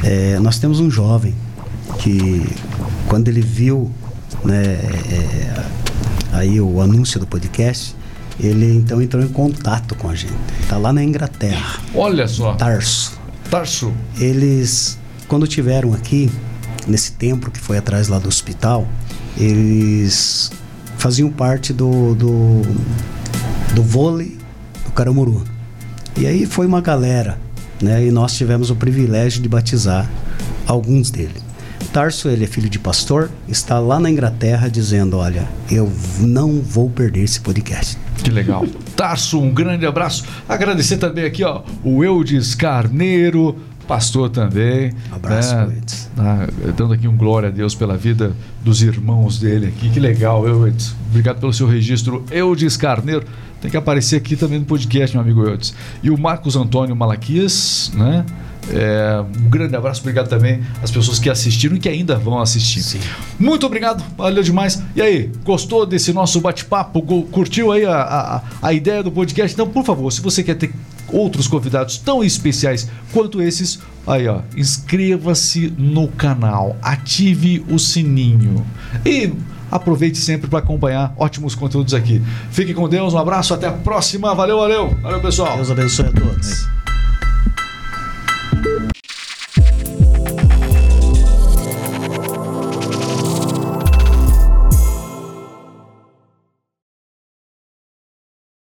É, nós temos um jovem que, quando ele viu né, é, aí o anúncio do podcast, ele então entrou em contato com a gente. Está lá na Inglaterra. Olha só. Tarso. Tarso. Eles, quando tiveram aqui, nesse templo que foi atrás lá do hospital, eles faziam parte do, do, do vôlei do Caramuru. E aí foi uma galera, né? E nós tivemos o privilégio de batizar alguns deles. Tarso, ele é filho de pastor, está lá na Inglaterra dizendo: Olha, eu não vou perder esse podcast. Que legal. Tarso, um grande abraço. Agradecer também aqui, ó, o Eudes Carneiro, pastor também. Um abraço, né? Eudes. Ah, dando aqui um glória a Deus pela vida dos irmãos dele aqui. Que legal, Eudes. Obrigado pelo seu registro. Eudes Carneiro. Tem que aparecer aqui também no podcast, meu amigo Eudes. E o Marcos Antônio Malaquias, né? É, um grande abraço, obrigado também às pessoas que assistiram e que ainda vão assistir. Sim. Muito obrigado, valeu demais. E aí, gostou desse nosso bate-papo? Curtiu aí a, a, a ideia do podcast? Então, por favor, se você quer ter outros convidados tão especiais quanto esses, aí ó, inscreva-se no canal, ative o sininho e aproveite sempre para acompanhar ótimos conteúdos aqui. Fique com Deus, um abraço, até a próxima. Valeu, valeu, valeu pessoal. Deus abençoe a todos.